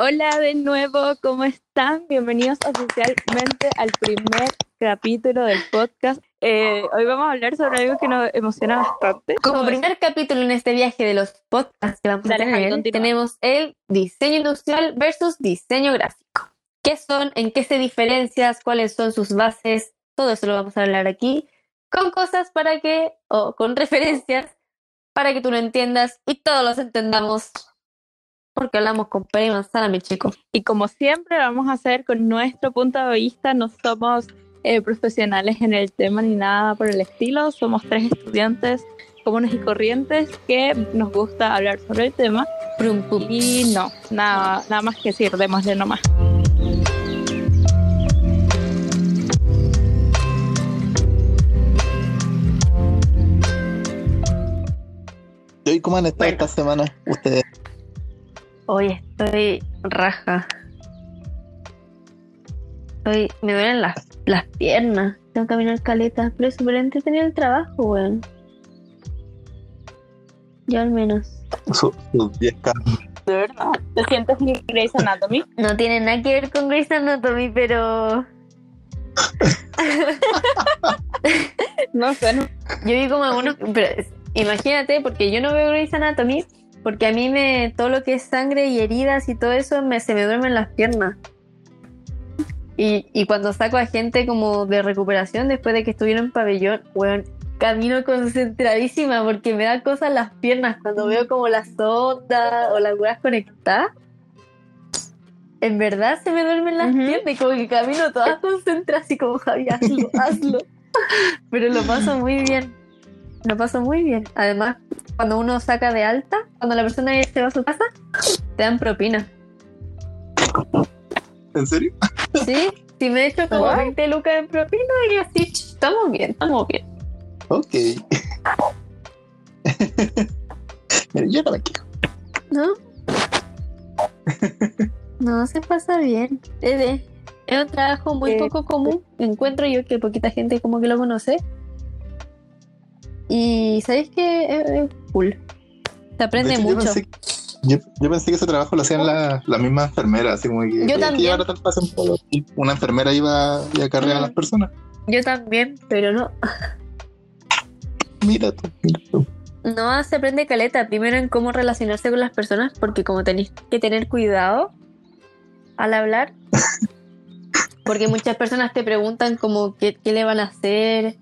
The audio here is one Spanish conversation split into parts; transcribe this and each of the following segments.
Hola de nuevo, ¿cómo están? Bienvenidos oficialmente al primer capítulo del podcast. Eh, hoy vamos a hablar sobre algo que nos emociona bastante. Como primer capítulo en este viaje de los podcasts que vamos a Dale, Javi, tener, tenemos el diseño industrial versus diseño gráfico. ¿Qué son? ¿En qué se diferencian? ¿Cuáles son sus bases? Todo eso lo vamos a hablar aquí con cosas para que, o con referencias, para que tú lo entiendas y todos los entendamos. Porque hablamos con pera y manzana, mi chico. Y como siempre vamos a hacer con nuestro punto de vista, no somos eh, profesionales en el tema ni nada por el estilo, somos tres estudiantes comunes y corrientes que nos gusta hablar sobre el tema Prum, pum. y no, nada, nada más que decir, démosle nomás. ¿Y cómo han estado Bueno. esta semana ustedes? Hoy estoy raja. Hoy me duelen las, las piernas. Tengo que caminar caleta. Pero es súper entretenido el trabajo, weón. Yo al menos. Sus sus 10K. ¿De verdad? ¿Te sientes muy Grey's Anatomy? No tiene nada que ver con Grey's Anatomy, pero No sé, yo vi como algunos. Pero imagínate, porque yo no veo Grey's Anatomy, porque a mí me. Todo lo que es sangre y heridas y todo eso me, se me duermen las piernas. Y, y cuando saco a gente como de recuperación después de que estuvieron en pabellón, weón, camino concentradísima porque me da cosas las piernas cuando veo como las ondas o las weas conectadas. En verdad se me duermen las Ujú. piernas y como que camino toda concentrada así como Javi, hazlo, hazlo. Pero lo paso muy bien. Lo paso muy bien. Además, cuando uno saca de alta, cuando la persona ya se va a su casa, te dan propina. ¿En serio? Sí, sí me he hecho como Guay. 20 lucas en propina y así, estamos bien, estamos bien. Ok. Mira, yo no me quejo. ¿No? No, se pasa bien. Es, de- es un trabajo muy Eh, poco común. Encuentro yo que poquita gente como que lo conoce. Y sabéis que es, cool. Se aprende yo mucho. yo, yo pensé que ese trabajo lo hacían la, la misma enfermera, así como que. Yo "Oye, aquí también. ahora tal pasan todo". Y Una enfermera iba y acarreaba a las personas. Yo también, pero no. Mira tú, mira tú. No se aprende caleta. Primero en cómo relacionarse con las personas, porque como tenéis que tener cuidado al hablar. Porque muchas personas te preguntan como qué, qué le van a hacer.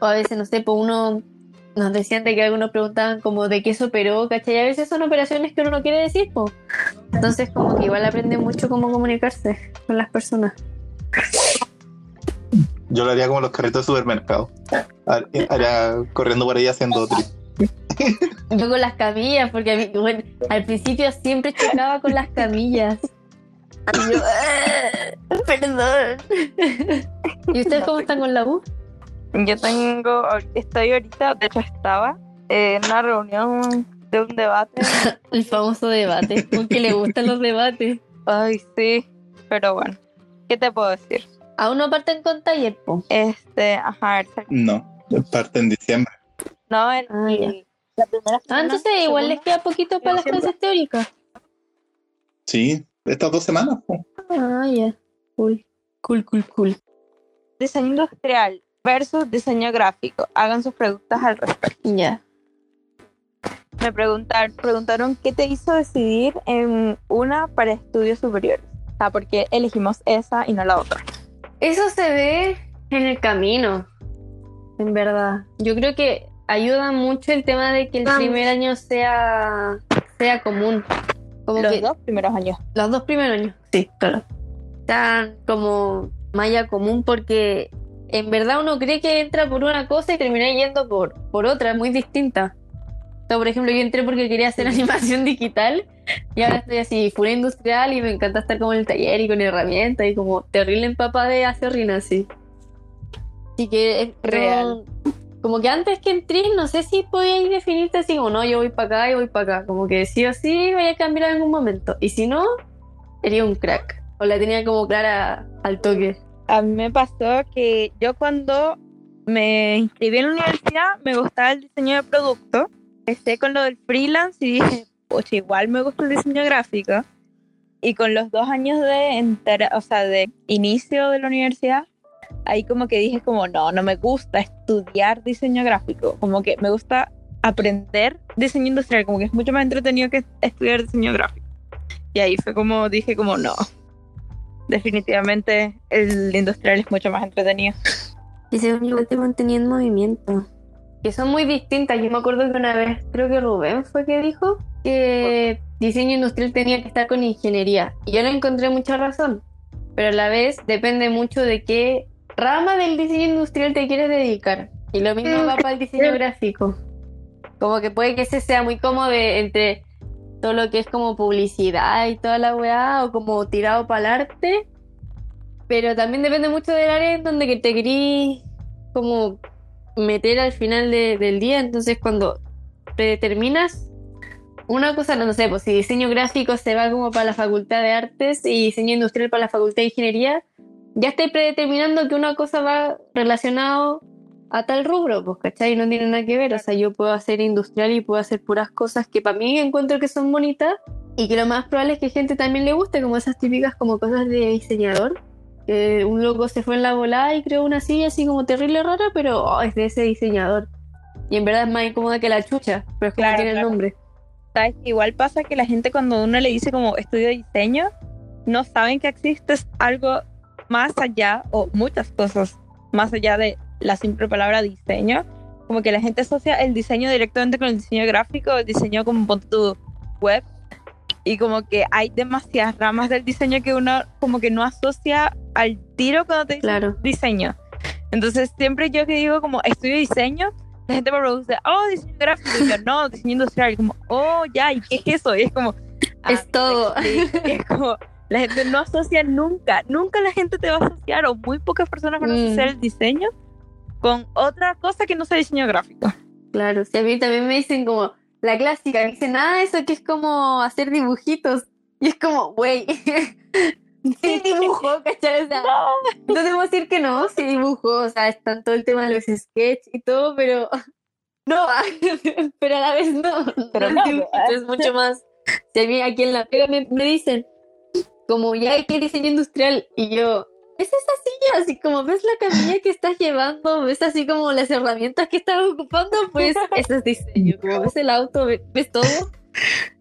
O a veces, no sé, pues uno nos decían de que algunos preguntaban como de qué se operó, ¿cachai? Y a veces son operaciones que uno no quiere decir, pues. Entonces como que igual aprende mucho cómo comunicarse con las personas. Yo lo haría como los carritos de supermercado. Har- Haría corriendo por ahí haciendo tri. Yo con las camillas, porque a mí, bueno, al principio siempre chocaba con las camillas. Y yo, "Ah, perdón. ¿Y ustedes cómo están con la U? Yo tengo, estoy ahorita, de hecho estaba en una reunión de un debate. El famoso debate, porque le gustan los debates. Ay, sí, pero bueno, ¿qué te puedo decir? Aún no parten con taller, po. Este, ajá, No, parte en diciembre. no, el, Ah, la primera Ah, semana, entonces igual les queda poquito para las clases teóricas. Sí, estas dos semanas. po. Ah, ya. Cool. Cool, cool, cool. Diseño industrial versus diseño gráfico. Hagan sus preguntas al respecto. Ya. Me preguntaron, preguntaron qué te hizo decidir en una para estudios superiores. O sea, ¿por qué elegimos esa y no la otra? Eso se ve en el camino, en verdad. Yo creo que ayuda mucho el tema de que el primer año sea, sea común. Como Los que dos primeros años. los dos primeros años, sí, claro. Sean como malla común porque en verdad uno cree que entra por una cosa y termina yendo por, por otra, muy distinta. O sea, por ejemplo, yo entré porque quería hacer animación digital y ahora estoy así, full industrial y me encanta estar como en el taller y con herramientas y como terrible empapa de acerrina así. Así que es Real. no- como que antes que entré, no sé si podíais definirte así como no, yo voy para acá y voy para acá. Como que sí o sí voy a cambiar en algún momento. Y si no, sería un crack. O la tenía como clara al toque. A mí me pasó que yo cuando me inscribí en la universidad me gustaba el diseño de producto. Empecé con lo del freelance y dije, pues igual me gusta el diseño gráfico. y con los dos años de, enter- o sea, de inicio de la universidad, ahí como que dije como, no, no me gusta estudiar diseño gráfico, como que me gusta aprender diseño industrial, como que es mucho más entretenido que estudiar diseño gráfico. Y ahí fue como dije como, no, definitivamente el industrial es mucho más entretenido. Y según yo te mantenía en movimiento. Que son muy distintas. Yo me acuerdo que una vez, creo que Rubén fue que dijo que diseño industrial tenía que estar con ingeniería. Y yo le encontré mucha razón. Pero a la vez depende mucho de qué rama del diseño industrial te quieres dedicar. Y lo mismo va para el diseño gráfico. Como que puede que ese sea muy cómodo de- entre todo lo que es como publicidad y toda la weá, o como tirado para el arte. Pero también depende mucho del área en donde que te querís como meter al final de- del día. Entonces, cuando te determinas una cosa, no, sé, pues si diseño gráfico se va como para la facultad de artes y diseño industrial para la facultad de ingeniería, ya estoy predeterminando que una cosa va relacionado a tal rubro, pues, ¿cachai? No tiene nada que ver. O sea, yo puedo hacer industrial y puedo hacer puras cosas que para mí encuentro que son bonitas y que lo más probable es que gente también le guste, como esas típicas como cosas de diseñador. Que un loco se fue en la volada y creó una silla así como terrible rara, pero oh, es de ese diseñador. Y en verdad es más incómoda que la chucha, pero es como Claro, tiene el nombre. ¿Sabes? Igual pasa que la gente cuando uno le dice como estudio diseño, no saben que existe algo más allá o muchas cosas más allá de la simple palabra diseño. Como que la gente asocia el diseño directamente con el diseño gráfico, el diseño como pon tu web. Y como que hay demasiadas ramas del diseño que uno como que no asocia al tiro cuando te dice Claro. diseño. Entonces, siempre yo que digo como estudio diseño, la gente me pregunta, oh, diseño gráfico, y yo, no, diseño industrial, y como, oh, ya, ¿y qué es eso? Y es como, ah, Es todo. es como, la gente no asocia nunca, nunca la gente te va a asociar, o muy pocas personas van a Mm. asociar el diseño con otra cosa que no sea diseño gráfico. Claro, si a mí también me dicen como la clásica, me dicen, ah, eso que es como hacer dibujitos. Y es como, güey, sí dibujo, ¿cachai? O sea, no debemos decir que no, sí dibujo, o sea, está todo el tema de los sketches y todo, pero no, pero a la vez no. Pero no, es mucho más. Si a mí aquí en la pega me, me dicen, como ya hay que diseño industrial, y yo, es esa silla, así como ves la camilla que estás llevando, ves así como las herramientas que estás ocupando, pues ese es diseño. Como ves el auto, ve- ves todo,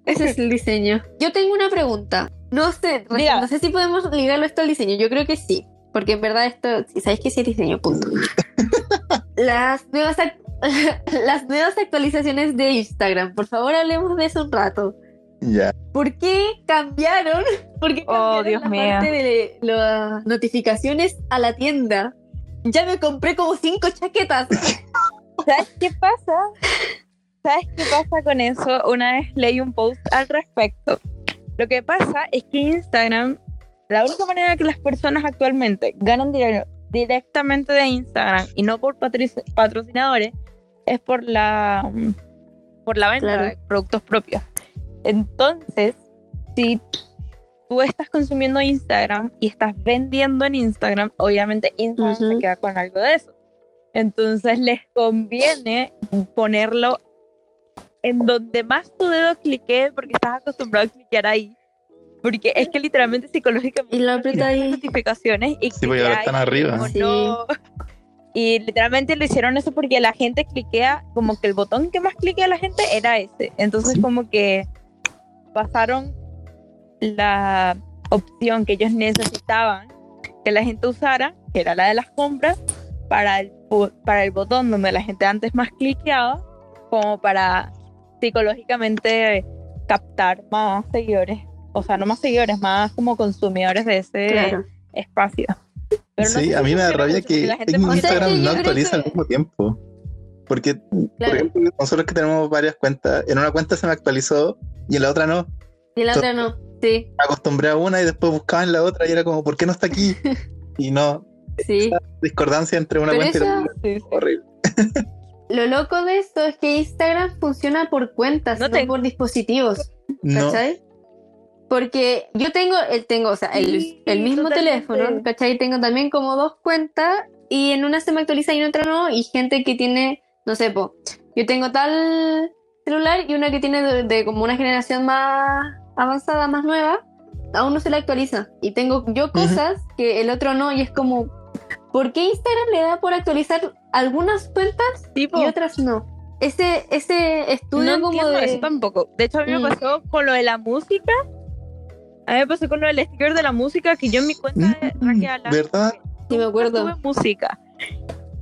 ese es el diseño. Yo tengo una pregunta. No sé, Diga. no sé si podemos ligarlo esto al diseño. Yo creo que sí, porque en verdad esto, si sabéis que sí es diseño, punto. Las nuevas, las nuevas actualizaciones de Instagram. Por favor, hablemos de eso un rato. Ya. ¿Por qué cambiaron? ¿Por qué Oh, cambiaron Dios la mío. parte de las notificaciones a la tienda? Ya me compré como cinco chaquetas. ¿Sabes qué pasa? ¿Sabes qué pasa con eso? Una vez leí un post al respecto. Lo que pasa es que Instagram, la única manera que las personas actualmente ganan dinero directamente de Instagram y no por patrocinadores es por la por la venta Claro. de productos propios. Entonces, si tú estás consumiendo Instagram y estás vendiendo en Instagram, obviamente Instagram se Ujú. queda con algo de eso. Entonces les conviene ponerlo en donde más tu dedo clique porque estás acostumbrado a cliquear ahí. Porque es que literalmente psicológicamente Y lo aprieta ahí. notificaciones y Sí, porque ahora están arriba. Sí. no. Y literalmente lo hicieron eso porque la gente cliquea, como que el botón que más cliquea la gente era ese. Entonces Sí. como que pasaron la opción que ellos necesitaban que la gente usara, que era la de las compras, para el, para el botón donde la gente antes más cliqueaba, como para psicológicamente captar más seguidores, o sea, no más seguidores, más como consumidores de ese Claro. espacio. Pero no sí, sé a mí me da rabia que la gente en más- O sea, Instagram que no actualiza al que- mismo tiempo. Porque, por Claro. ejemplo, nosotros que tenemos varias cuentas, en una cuenta se me actualizó y en la otra no. Y la otra no. Sí, Me acostumbré a una y después buscaba en la otra y era como, ¿por qué no está aquí? Y no, sí. discordancia entre una Pero cuenta y la otra. Sí, sí. Horrible. Lo loco de esto es que Instagram funciona por cuentas, No no, tengo- por dispositivos. No, ¿Cachai? Porque yo tengo, el, tengo, o sea, el, Sí, el mismo teléfono, ¿cachai? Tengo también como dos cuentas y en una se me actualiza y en otra no. Y gente que tiene, no sé, po, yo tengo tal celular y una que tiene de, de como una generación más avanzada, más nueva. aún no se le actualiza. Y tengo yo cosas que el otro no, y es como, ¿por qué Instagram le da por actualizar algunas cuentas Tipo, y otras no? Ese, ese estudio no como entiendo de... eso tampoco. De hecho, a mí Mm. me pasó con lo de la música. A mí me pasó con lo del sticker de la música que yo en mi cuenta de Mm, Raquel Alan, ¿Verdad? Sí, me acuerdo. tuve música.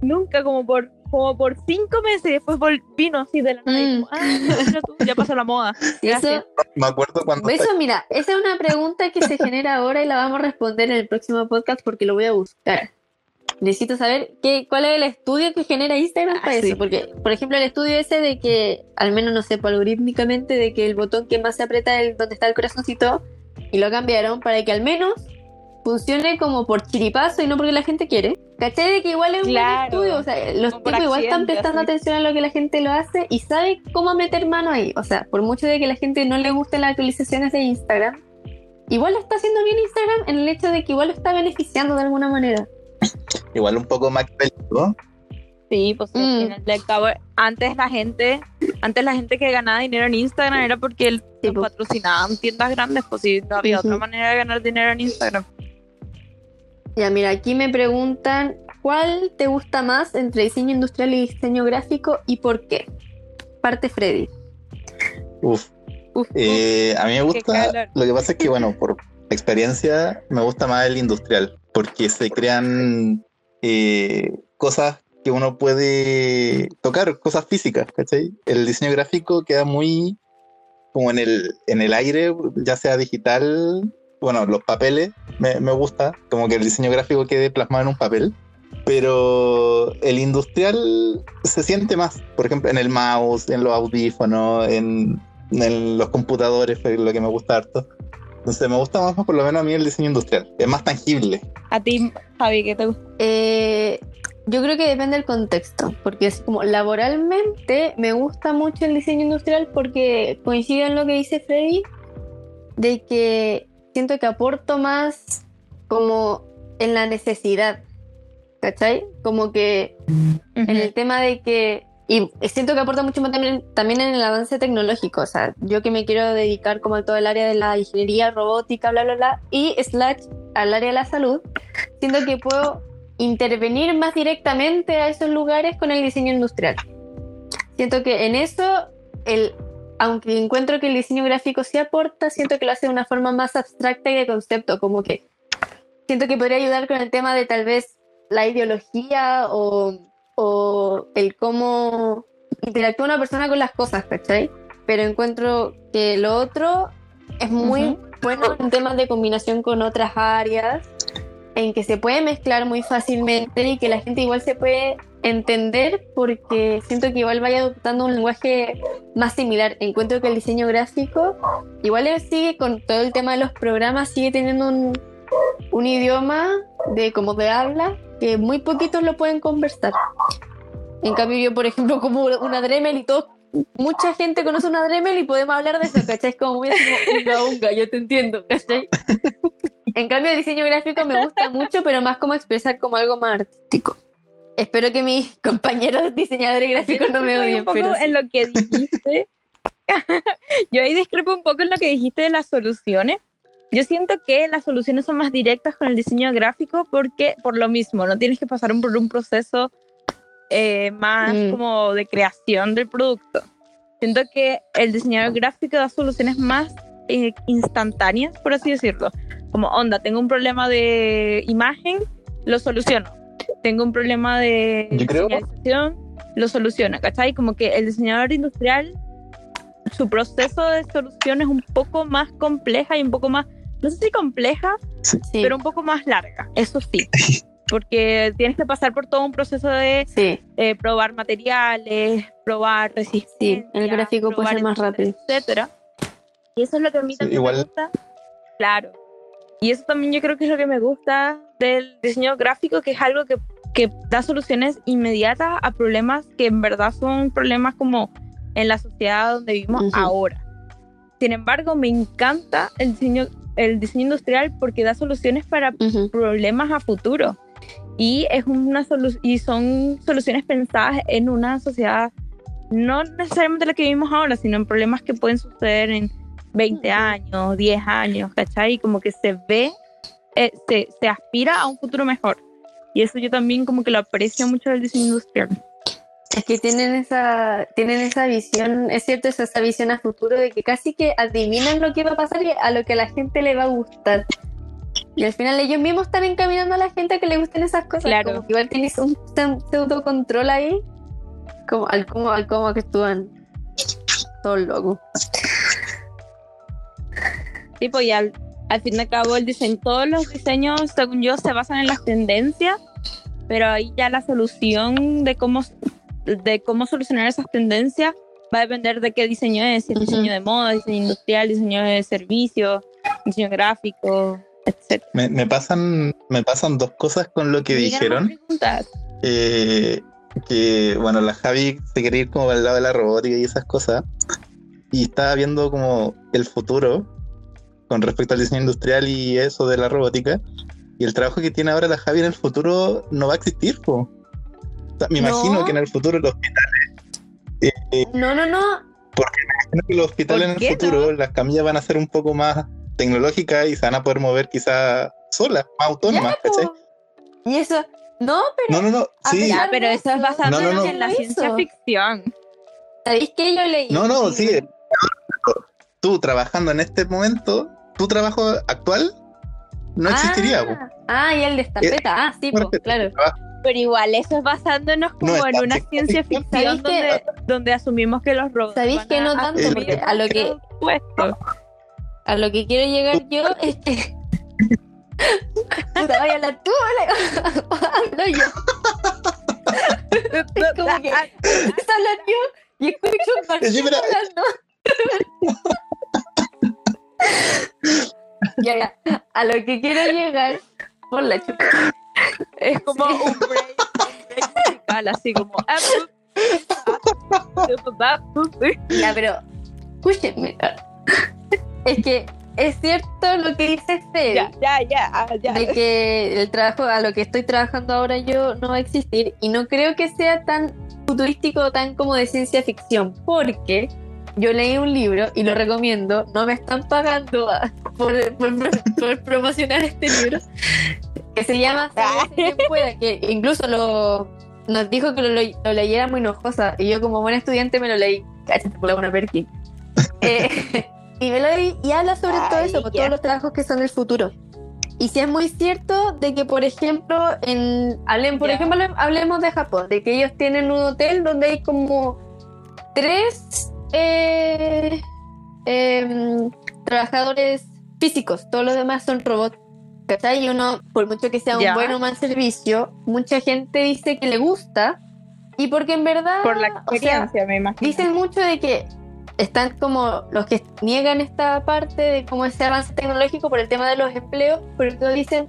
Nunca, como por como por cinco meses y después vino así de la nada. y Mm. como, ah, mira tú, ya pasó la moda. Eso, Gracias. Me acuerdo cuando eso, mira, esa es una pregunta que se genera ahora y la vamos a responder en el próximo podcast porque lo voy a buscar. Necesito saber qué, cuál es el estudio que genera Instagram para Ah, sí. eso. Porque, por ejemplo, el estudio ese de que, al menos no sé, pues, algorítmicamente, de que el botón que más se aprieta es donde está el corazoncito, y lo cambiaron para que al menos funcione como por chiripazo y no porque la gente quiere. ¿Cachai? De que igual es un buen estudio. O sea, los tipos igual están prestando así. atención a lo que la gente lo hace y sabe cómo meter mano ahí. O sea, por mucho de que la gente no le gusten las actualizaciones de Instagram, igual lo está haciendo bien Instagram en el hecho de que igual lo está beneficiando de alguna manera. igual un poco Sí, pues sí, al Mm. final del cabo, antes la gente, antes la gente que ganaba dinero en Instagram era porque el- Sí, los pues. patrocinaban tiendas grandes, pues sí, no había otra manera de ganar dinero en Instagram. Ya, mira, aquí me preguntan, ¿cuál te gusta más entre diseño industrial y diseño gráfico y por qué? Parte Freddy. Uf. Uf, Eh, a mí me gusta, lo que pasa es que, bueno, por experiencia me gusta más el industrial, porque se crean eh, cosas que uno puede tocar, cosas físicas, ¿cachai? El diseño gráfico queda muy como en el, en el aire, ya sea digital, bueno, los papeles, me, me gusta, como que el diseño gráfico quede plasmado en un papel, pero el industrial se siente más, por ejemplo, en el mouse, en los audífonos, en, en los computadores, fue lo que me gusta harto. Entonces me gusta más, por lo menos a mí, el diseño industrial. Es más tangible. a ti, Javi, ¿qué te gusta? Eh, yo creo que depende del contexto, porque es como laboralmente me gusta mucho el diseño industrial porque coincide en lo que dice Freddy, de que siento que aporto más como en la necesidad, ¿cachai? Como que en el tema de que y siento que aporta mucho más también, también en el avance tecnológico, o sea, yo que me quiero dedicar como a todo el área de la ingeniería robótica, bla, bla, bla, y slash al área de la salud, siento que puedo intervenir más directamente a esos lugares con el diseño industrial. Siento que en eso, el, aunque encuentro que el diseño gráfico sí aporta, siento que lo hace de una forma más abstracta y de concepto, como que siento que podría ayudar con el tema de tal vez la ideología o, o el cómo interactúa una persona con las cosas, ¿cachai? Pero encuentro que lo otro es muy bueno en temas de combinación con otras áreas, en que se puede mezclar muy fácilmente y que la gente igual se puede entender porque siento que igual vaya adoptando un lenguaje más similar. Encuentro que el diseño gráfico igual sigue con todo el tema de los programas, sigue teniendo un, un idioma de como de habla que muy poquitos lo pueden conversar. En cambio yo, por ejemplo, como una Dremel y todo, mucha gente conoce una Dremel y podemos hablar de eso, ¿cachai? Es como muy así unga, unga, yo te entiendo, ¿cachai? En cambio el diseño gráfico me gusta mucho, pero más como expresar como algo más artístico. Espero que mis compañeros diseñadores gráficos no me odien, un poco pero en lo que dijiste. Yo ahí discrepo un poco en lo que dijiste de las soluciones. Yo siento que las soluciones son más directas con el diseño gráfico porque por lo mismo, no tienes que pasar por un proceso eh, más Mm. como de creación del producto. Siento que el diseñador gráfico da soluciones más eh, instantáneas, por así decirlo. Como, onda, tengo un problema de imagen, lo soluciono. Tengo un problema de Yo creo- señalización, lo soluciona, ¿cachai? Como que el diseñador industrial, su proceso de solución es un poco más compleja y un poco más, no sé si compleja, sí, pero un poco más larga, eso sí. Porque tienes que pasar por todo un proceso de sí, eh, probar materiales, probar resistencia. sí, el gráfico puede probar ser más rápido. etcétera. Y eso es lo que a mí Sí, también igual- me gusta. Claro. Y eso también yo creo que es lo que me gusta del diseño gráfico, que es algo que, que da soluciones inmediatas a problemas que en verdad son problemas como en la sociedad donde vivimos Ujú. ahora. Sin embargo, me encanta el diseño, el diseño industrial porque da soluciones para Ujú, problemas a futuro. Y, es una solu- y son soluciones pensadas en una sociedad, no necesariamente la que vivimos ahora, sino en problemas que pueden suceder en 20 años, 10 años, ¿cachai? Y como que se ve, eh, se, se aspira a un futuro mejor. Y eso yo también como que lo aprecio mucho del diseño industrial. Es que tienen esa, tienen esa visión, es cierto, es esa visión a futuro de que casi que adivinan lo que va a pasar y a lo que a la gente le va a gustar. Y al final ellos mismos están encaminando a la gente a que le gusten esas cosas. Claro. Como que igual tienes un pseudo control ahí, como al cómo, al cómo actúan. Todo loco. Tipo, y al, al fin y al cabo el diseño, todos los diseños, según yo, se basan en las tendencias, pero ahí ya la solución de cómo, de cómo solucionar esas tendencias va a depender de qué diseño es, si es Ujú. diseño de moda, diseño industrial, diseño de servicios, diseño gráfico, etc. Me, me pasan, me pasan dos cosas con lo que dijeron. eh, que bueno, la Javi se quería ir como al lado de la robótica y esas cosas. Y estaba viendo como el futuro con respecto al diseño industrial y eso de la robótica. Y el trabajo que tiene ahora la Javi en el futuro no va a existir. po. O sea, me No. imagino que en el futuro los hospitales, No, no, no. imagino que los hospitales en ¿Por el futuro, las camillas van a ser un poco más tecnológicas y se van a poder mover quizás solas, más autónomas, Ya. Y eso, no, pero No, no, no, sí. Ya, pero eso es basado No, no, no. en la Eso. ciencia ficción. ¿sabéis que yo leí? No, no, sí. Tú trabajando en este momento, tu trabajo actual no existiría. po. Ah, ah, y el de estampeta. Ah, sí, po, claro. Pero igual, eso es basándonos como No, en una ciencia ficción. ficción ¿Sabéis que- donde, donde asumimos que los robots. ¿Sabéis que no a tanto? Porque a lo que- puesto. A lo que quiero llegar yo es que. Puta, vaya la tú, hablo yo. Es como que a hablar yo y escucho un pero- hablando. A lo que quiero llegar por la chupa. Es como un break, un break musical, así como. ah, Ya, pero escúchenme. Es que es cierto lo que dice Fede. Ya, ya, ya, ah, ya. de que el trabajo a lo que estoy trabajando ahora yo no va a existir y no creo que sea tan futurístico o tan como de ciencia ficción porque yo leí un libro y lo recomiendo no me están pagando ah, por, por- por promocionar este libro que se llama quien pueda que incluso lo nos dijo que lo, le- lo leyera muy enojosa y yo como buen estudiante me lo leí cállate por la buena Perkin Eh, y me lo leí y habla sobre todo Ay, eso por todos los trabajos que son del futuro. Y si es muy cierto de que, por ejemplo, en hablen, por Ya. ejemplo, hablemos de Japón, de que ellos tienen un hotel donde hay como tres eh, em, trabajadores físicos, todos los demás son robots. ¿Cachai? Y uno, por mucho que sea un Ya. buen o mal servicio, mucha gente dice que le gusta. Y porque en verdad, Por la o sea, experiencia, me imagino. Dicen mucho de que están como los que niegan esta parte de cómo ese avance tecnológico por el tema de los empleos, pero todos dicen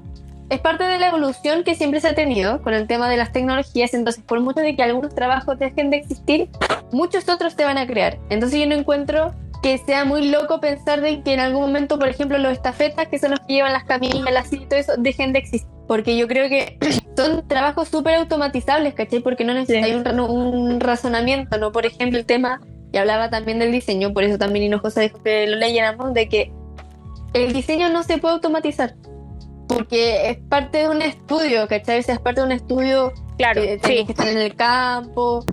es parte de la evolución que siempre se ha tenido con el tema de las tecnologías, entonces por mucho de que algunos trabajos dejen de existir, muchos otros se van a crear. Entonces yo no encuentro que sea muy loco pensar de que en algún momento, por ejemplo, los estafetas, que son los que llevan las camillas, las y todo eso, dejen de existir. Porque yo creo que son trabajos súper automatizables, ¿cachai? Porque no necesitas Sí. un, un razonamiento, ¿no? Por ejemplo, el tema, y hablaba también del diseño, por eso también Hinojosa dijo que lo leyéramos, de que el diseño no se puede automatizar. Porque es parte de un estudio, ¿cachai? Sea, es parte de un estudio Claro, que sí, que estar en el campo,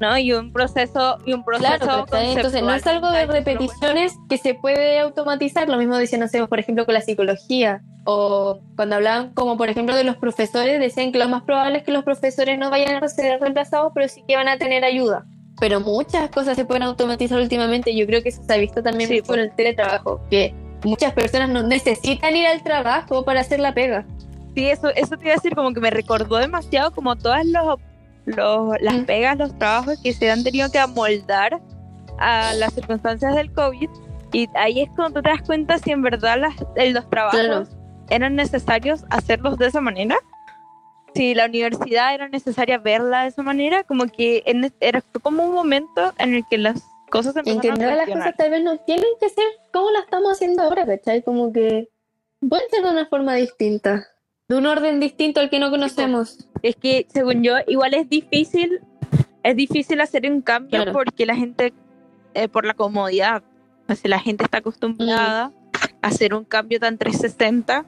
¿no? Y un proceso, y un proceso Claro. Entonces no es algo de repeticiones que se puede automatizar. Lo mismo decían, no sé, por ejemplo, con la psicología. O cuando hablaban como por ejemplo de los profesores, decían que lo más probable es que los profesores no vayan a ser reemplazados, pero sí que van a tener ayuda. Pero muchas cosas se pueden automatizar últimamente. Yo creo que eso se ha visto también Sí, en el teletrabajo, que muchas personas no necesitan ir al trabajo para hacer la pega. Sí, eso, eso te iba a decir, como que me recordó demasiado como todas los, los- las pegas, los trabajos que se han tenido que amoldar a las circunstancias del COVID. Y ahí es cuando tú te das cuenta si en verdad las, eh, los trabajos Claro. eran necesarios hacerlos de esa manera. Si la universidad era necesaria verla de esa manera, como que en- era como un momento en el que las cosas que empezaron en verdad las cosas tal vez no tienen que ser como las estamos haciendo ahora, ¿cachai? Como que pueden ser de una forma distinta, de un orden distinto al que no conocemos. Es que, según yo, igual es difícil, es difícil hacer un cambio Claro. porque la gente, eh, por la comodidad, si la gente está acostumbrada a hacer un cambio tan 360,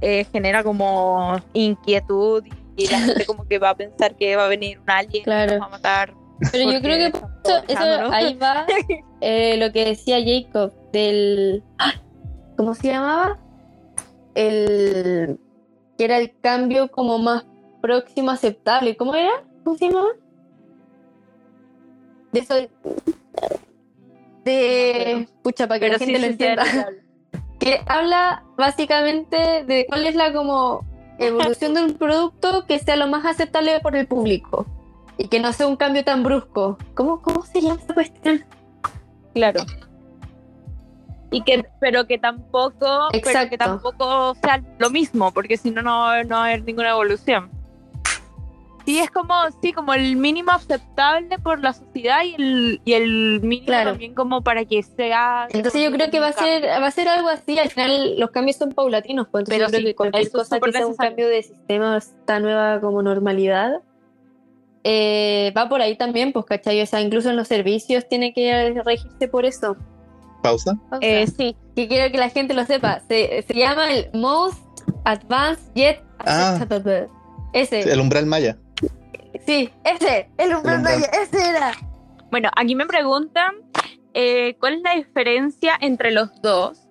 eh, genera como inquietud y la gente como que va a pensar que va a venir un alien Claro. y nos va a matar. Pero yo creo que eso, ahí va eh, lo que decía Jacob del ¡Ah! ¿cómo se llamaba? El que era el cambio como más próximo aceptable. ¿Cómo era? ¿Cómo se llamaba? De eso de pucha para que Pero la gente sí, lo entienda. que habla básicamente de cuál es la como evolución de un producto que sea lo más aceptable por el público y que no sea un cambio tan brusco. ¿Cómo, cómo se llama esa cuestión? Claro. Y que, pero que tampoco, pero que tampoco sea lo mismo, porque si no, no no va a haber ninguna evolución. Sí, es como, sí, como el mínimo aceptable por la sociedad y el, y el mínimo Claro. también como para que sea. Entonces yo creo que va a ser va a ser algo así. Al final los cambios son paulatinos, pues entonces Pero yo creo sí, que cualquier cosa que sea un cambio de sistema, esta nueva como normalidad, eh, va por ahí también, pues, ¿cachai? O sea, incluso en los servicios tiene que regirse por eso. Pausa. Eh, sí, que quiero que la gente lo sepa. Se, se llama el Most Advanced Yet Ah. Ese, El umbral maya. sí, ese, el umbral El umbral. maya, ese era. Bueno, aquí me preguntan eh, cuál es la diferencia entre los dos.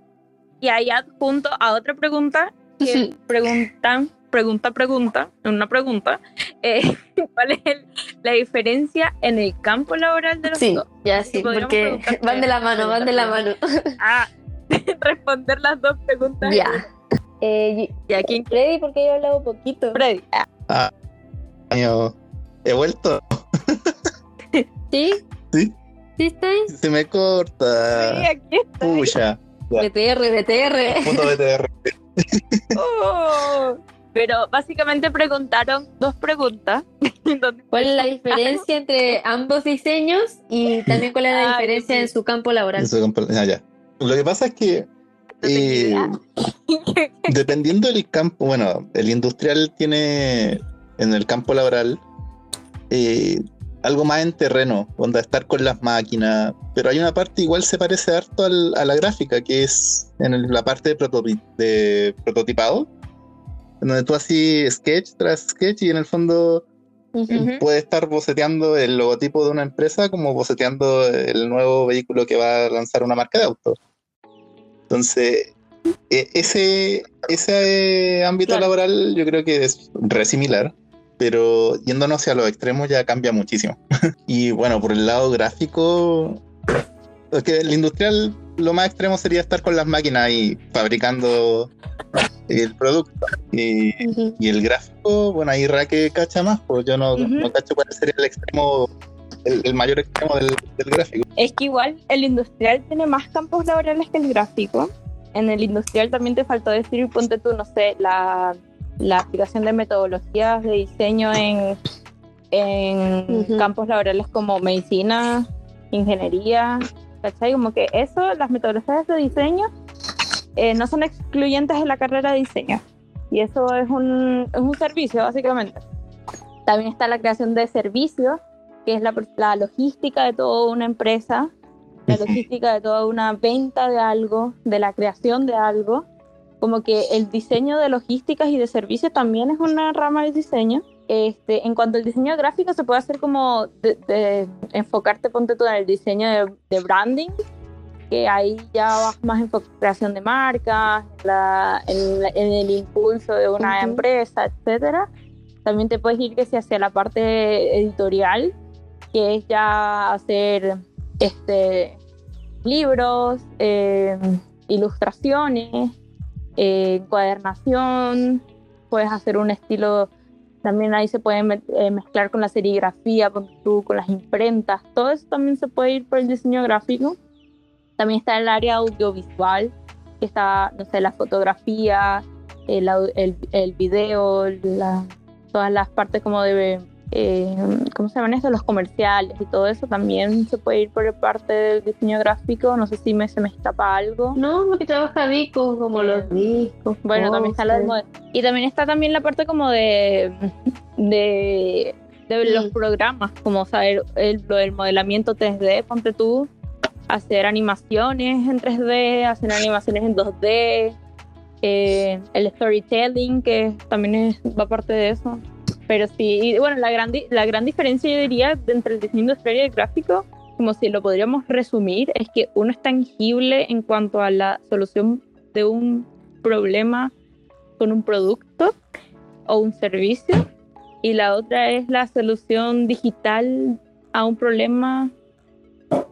Y ahí adjunto a otra pregunta que preguntan, pregunta, pregunta, una pregunta, eh, ¿cuál es el- la diferencia en el campo laboral de los Sí, dos? ya sí, porque van de la mano, van de la mano. Ah, responder las dos preguntas. Ya. Eh, Y aquí, Freddy, porque yo he hablado poquito. Freddy. Ah, Año- He vuelto. ¿Sí? Sí. ¿Sí estáis? Se me sí, corta. aquí. Pucha. Ya. BTR, BTR. Punto BTR. Oh. Pero básicamente preguntaron dos preguntas. ¿Cuál es la diferencia entre ambos diseños y también cuál es la Ah, diferencia sí. en su campo laboral? Ah, ya. Lo que pasa es que eh, dependiendo del campo, bueno, el industrial tiene en el campo laboral eh, algo más en terreno, donde estar con las máquinas, pero hay una parte igual se parece harto al- a la gráfica, que es en el- la parte de prototipado, en donde tú así sketch tras sketch y en el fondo Ujú. Ujú. puede estar boceteando el logotipo de una empresa como boceteando el nuevo vehículo que va a lanzar una marca de auto. Entonces, e- ese, ese ámbito Claro. laboral yo creo que es re similar, pero yéndonos hacia los extremos ya cambia muchísimo. y bueno, por el lado gráfico, es que el industrial lo más extremo sería estar con las máquinas y fabricando el producto. Y el gráfico, bueno, ahí Raque cacha más, pues yo no, Ujú. no cacho cuál sería el extremo, el, el mayor extremo del, del gráfico. Es que igual el industrial tiene más campos laborales que el gráfico. En el industrial también te faltó decir, ponte tú, no sé, la, la aplicación de metodologías de diseño en, en campos laborales como medicina, ingeniería, ¿cachai? Como que eso, las metodologías de diseño eh, no son excluyentes de la carrera de diseño. Y eso es un, es un servicio, básicamente. También está la creación de servicios, que es la, la logística de toda una empresa, la logística de toda una venta de algo, de la creación de algo. Como que el diseño de logísticas y de servicios también es una rama del diseño. Este, en cuanto al diseño gráfico, se puede hacer como de, de enfocarte, ponte tú en el diseño de, de branding, que ahí ya vas más en creación de marcas, en, la- en la- en el impulso de una empresa, etcétera. También te puedes ir que sea hacia la parte editorial, que es ya hacer este libros, eh, ilustraciones, eh, encuadernación, puedes hacer un estilo, también ahí se puede me- eh, mezclar con la serigrafía, con, tú, con las imprentas, todo eso también se puede ir por el diseño gráfico. También está el área audiovisual, que está, no sé, la fotografía, el, el, el video, todas las partes como de, eh, ¿cómo se llaman esto? Los comerciales y todo eso también se puede ir por parte del diseño gráfico. No sé si me, se me escapa algo. No, porque trabaja discos como los discos. Bueno, también está la mode- Y también está también la parte como de, de, de Mm. los programas, como saber el, lo del modelamiento 3D, ponte tú, hacer animaciones en 3D, hacer animaciones en 2D, eh, el storytelling, que también es, va parte de eso. Pero sí, y bueno, la gran, la gran diferencia yo diría entre el diseño industrial y el gráfico, como si lo podríamos resumir, es que uno es tangible en cuanto a la solución de un problema con un producto o un servicio y la otra es la solución digital a un problema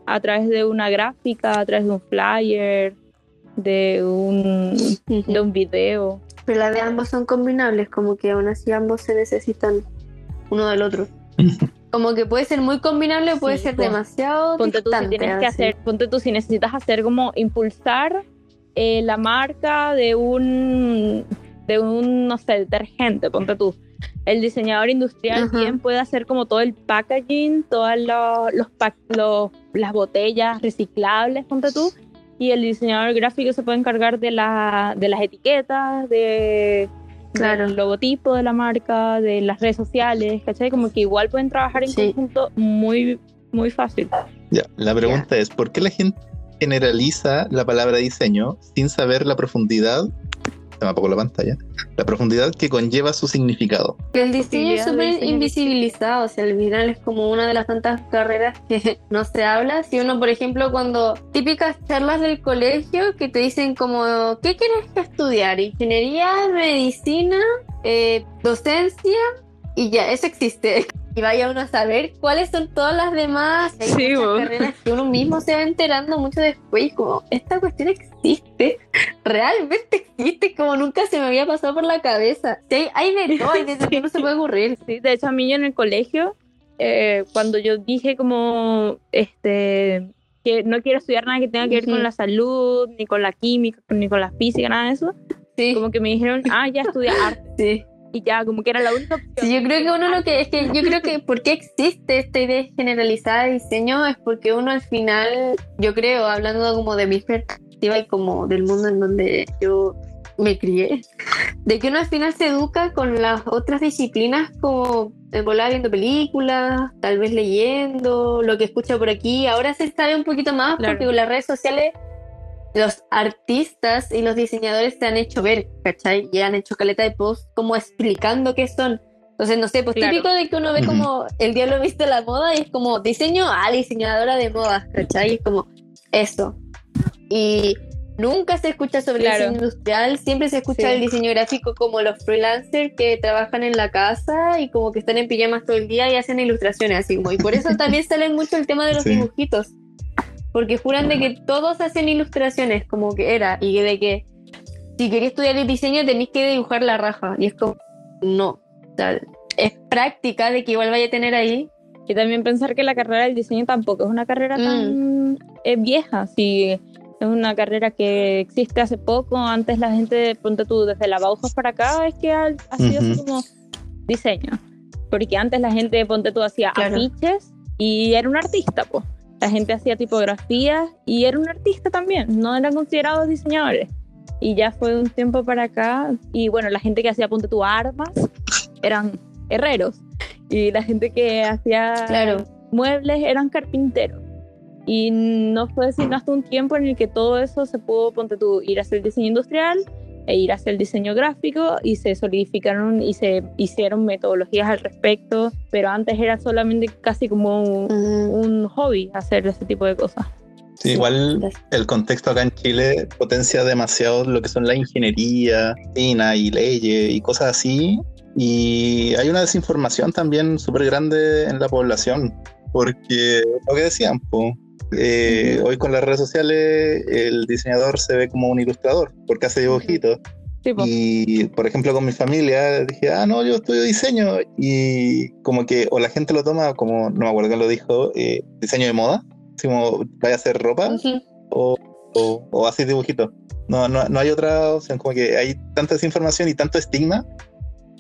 a través de una gráfica, a través de un flyer, de un, de un video. Pero las de ambos son combinables, como que aún así ambos se necesitan uno del otro. Como que puede ser muy combinable, puede ser demasiado. Ponte tú si tienes que hacer, ponte tú si necesitas hacer como impulsar eh, la marca de un, de un, no sé, detergente, ponte tú. El diseñador industrial bien puede hacer como todo el packaging, todas los, los, las botellas reciclables, ponte tú, y el diseñador gráfico se puede encargar de, la, de las etiquetas, de, del logotipo de la marca, de las redes sociales, ¿cachai? Como que igual pueden trabajar en conjunto muy, muy fácil. Ya, la pregunta es, ¿por qué la gente generaliza la palabra diseño sin saber la profundidad se me apagó la pantalla, la profundidad que conlleva su significado. El diseño es súper invisibilizado, o sea, al final es como una de las tantas carreras que no se habla. Si uno, por ejemplo, cuando típicas charlas del colegio que te dicen como, ¿qué quieres estudiar? Ingeniería, medicina, eh, docencia, y ya, eso existe y vaya uno a saber cuáles son todas las demás carreras que uno mismo se va enterando mucho después como esta cuestión existe realmente existe como nunca se me había pasado por la cabeza. Sí, hay de todo hay de que no se puede ocurrir sí, de hecho a mí en el colegio eh, cuando yo dije como este que no quiero estudiar nada que tenga que ver con la salud ni con la química ni con la física nada de eso sí. como que me dijeron ah ya estudia arte sí. Y ya, como que era la única opción. Sí, yo creo que uno lo que es que yo creo que por qué existe esta idea generalizada de diseño es porque uno al final, yo creo, hablando como de mi perspectiva y como del mundo en donde yo me crié, de que uno al final se educa con las otras disciplinas como volar viendo películas, tal vez leyendo, lo que escucha por aquí. Ahora se sabe un poquito más porque con las redes sociales los artistas y los diseñadores se han hecho ver, ¿cachai? Y han hecho caleta de post como explicando qué son. Entonces, no sé, pues típico de que uno ve como el diablo viste la moda y es como diseño a diseñadora de moda, ¿cachai? es como eso. Y nunca se escucha sobre el diseño industrial, siempre se escucha el diseño gráfico como los freelancers que trabajan en la casa y como que están en pijamas todo el día y hacen ilustraciones así como. Y por eso también sale mucho el tema de los dibujitos porque juran de que todos hacen ilustraciones, como que era, y de que si queréis estudiar el diseño tenéis que dibujar la raja, y es como, no, es práctica de que igual vaya a tener ahí. Y también pensar que la carrera del diseño tampoco es una carrera tan mm. vieja, si es una carrera que existe hace poco, antes la gente, ponte tú, desde la Bauhaus para acá, es que ha, sido como diseño, porque antes la gente, ponte tú, hacía afiches y era un artista, pues la gente hacía tipografía y era un artista también, no eran considerados diseñadores. Y ya fue un tiempo para acá, y bueno, la gente que hacía ponte tu armas eran herreros, y la gente que hacía muebles eran carpinteros. Y no fue sino hasta un tiempo en el que todo eso se pudo, ponte tú, ir a hacer diseño industrial e ir hacia el diseño gráfico y se solidificaron y se hicieron metodologías al respecto, pero antes era solamente casi como un, hobby hacer ese tipo de cosas. Sí, igual el contexto acá en Chile potencia demasiado lo que son la ingeniería, fina y leyes y cosas así. Y hay una desinformación también súper grande en la población, porque lo que decían, pues eh, hoy con las redes sociales el diseñador se ve como un ilustrador porque hace dibujitos. y por ejemplo con mi familia dije, ah, no, yo estudio diseño y como que o la gente lo toma como, no me acuerdo quién lo dijo, eh, diseño de moda, como vaya a hacer ropa o, o, o hacer dibujitos. No, no, no hay otra opción, como que hay tanta desinformación y tanto estigma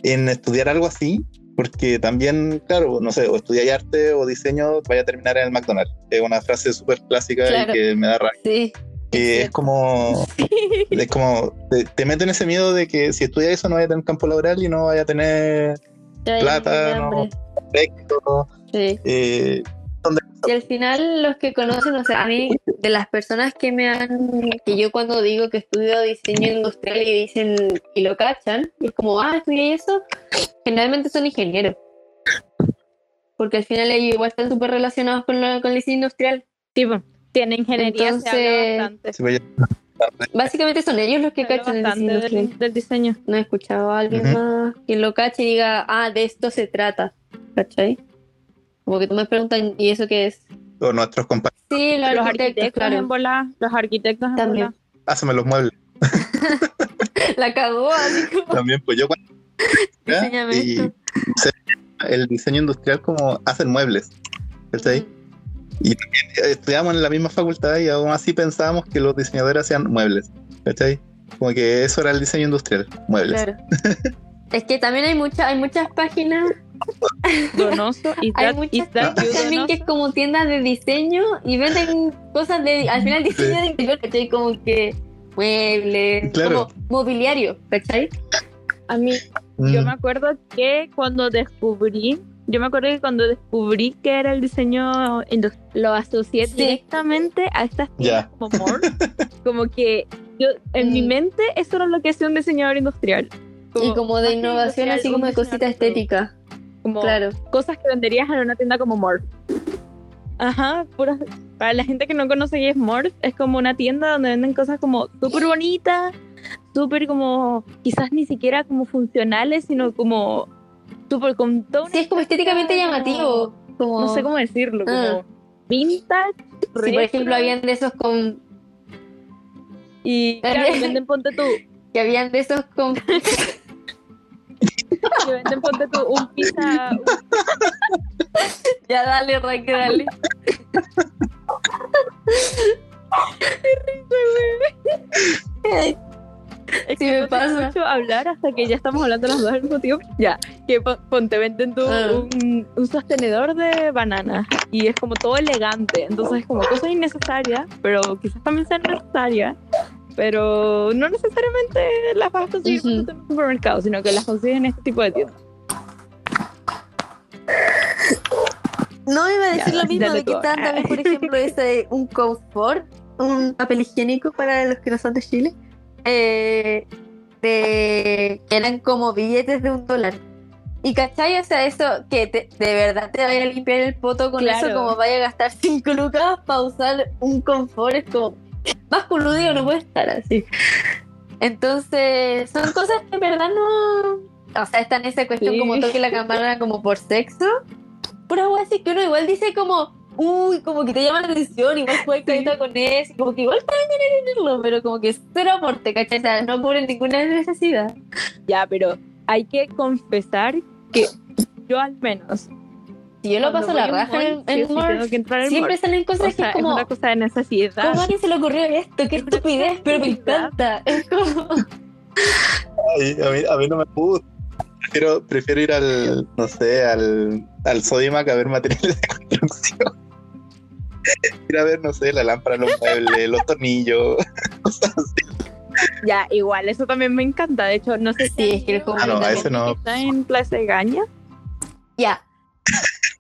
en estudiar algo así porque también, claro, no sé, o estudiar arte o diseño, vaya a terminar en el McDonald's. Es una frase súper clásica y que me da rabia. Sí. Que es como, es como te, mete en ese miedo de que si estudias eso no vaya a tener campo laboral y no vaya a tener plata, no, sí. eh, Y al final los que conocen, o sea, a mí, de las personas que me han, que yo cuando digo que estudio diseño industrial y dicen, y lo cachan, y es como, ah, estudié eso, generalmente son ingenieros. Porque al final ellos igual están súper relacionados con, lo- con el diseño industrial. Tipo, tiene ingeniería, se habla Entonces, bastante. Pues, Básicamente son ellos los que Se cachan el diseño industrial. del, del diseño. No he escuchado a alguien más que lo cache y diga, ah, de esto se trata. ¿Cachai? Como que tú me preguntan, ¿y eso qué es? o nuestros compañeros, Sí, los, Los arquitectos, arquitectos claro. en bola, los arquitectos en También. bola. haceme los muebles. La cagó, como. También, pues yo cuando y el diseño industrial como hacen muebles, ¿cachai? Y también estudiamos en la misma facultad y aún así pensábamos que los diseñadores hacían muebles, ¿cachai? Como que eso era el diseño industrial, muebles. Claro. Es que también hay muchas, hay muchas páginas, Donoso y hay muchas you, también que es como tiendas de diseño y venden cosas de, al final diseño de interior, ¿cachai? Como que muebles, Claro. como mobiliario, ¿cachai? A mí, Mm, yo me acuerdo que cuando descubrí, yo me acuerdo que cuando descubrí que era el diseño industrial, lo asocié Sí. directamente a estas tiendas Ya. como More. como que yo, en mi Mm. mente, eso era lo que hacía un diseñador industrial. y como de innovación, así como de cosita estética. Como Claro. cosas que venderías en una tienda como More. Ajá, para la gente que no conoce qué es Morph, es como una tienda donde venden cosas como súper bonitas, súper como, quizás ni siquiera como funcionales, sino como súper con todo Sí, es como estéticamente como- llamativo. Como, No sé cómo decirlo, como Ah. vintage, Si por retro, ejemplo habían de esos con y claro, venden ponte tú, que habían de esos con que venden ponte tú un pizza, ya dale Raque dale Es Sí, que me no pasa. mucho hablar hasta que ya estamos hablando las dos al mismo tiempo. Ya, que pon- ponte, venden tú Ah. un, un sostenedor de banana y es como todo elegante. Entonces, es como cosa innecesaria, pero quizás también sea necesaria. Pero no necesariamente las vas a conseguir Ujú. en un supermercado, sino que las consigues en este tipo de tiendas. no iba a decir Ya, lo mismo de que tú. estaban también por ejemplo ese un confort un papel higiénico para los que no son de Chile eh, de que eran como billetes de un dólar y cachai, o sea, eso que te- de verdad te vaya a limpiar el poto con Claro. eso, como vaya a gastar 5 lucas para usar un confort, es como más coludio no puede estar así. Entonces, son cosas que en verdad no. O sea, está en esa cuestión Sí. como toque la cámara como por sexo. Pura wea así que uno igual dice como, uy, como que te llama la atención, igual juega carita con eso, como que igual te van a tenerlo, pero como que cero aporte, ¿cachai? O sea, no por ninguna necesidad. Ya, pero hay que confesar que yo al menos. Si yo lo cuando paso la raja en, en siempre Morph. salen cosas O sea, que es como, una cosa de necesidad. ¿cómo a alguien se le ocurrió esto? ¿Qué Es estupidez? Pero me encanta. Es como, Ay, a, mí, a mí no me gusta. Prefiero, prefiero ir al, no sé, al, al Sodimac a ver materiales de construcción. Ir a ver, no sé, la lámpara, los muebles, los tornillos, cosas así. Ya, igual, eso también me encanta. De hecho, no sé si. Sí, es que el Ah, no, a ese no. Está en Plaza de Gaña. ya,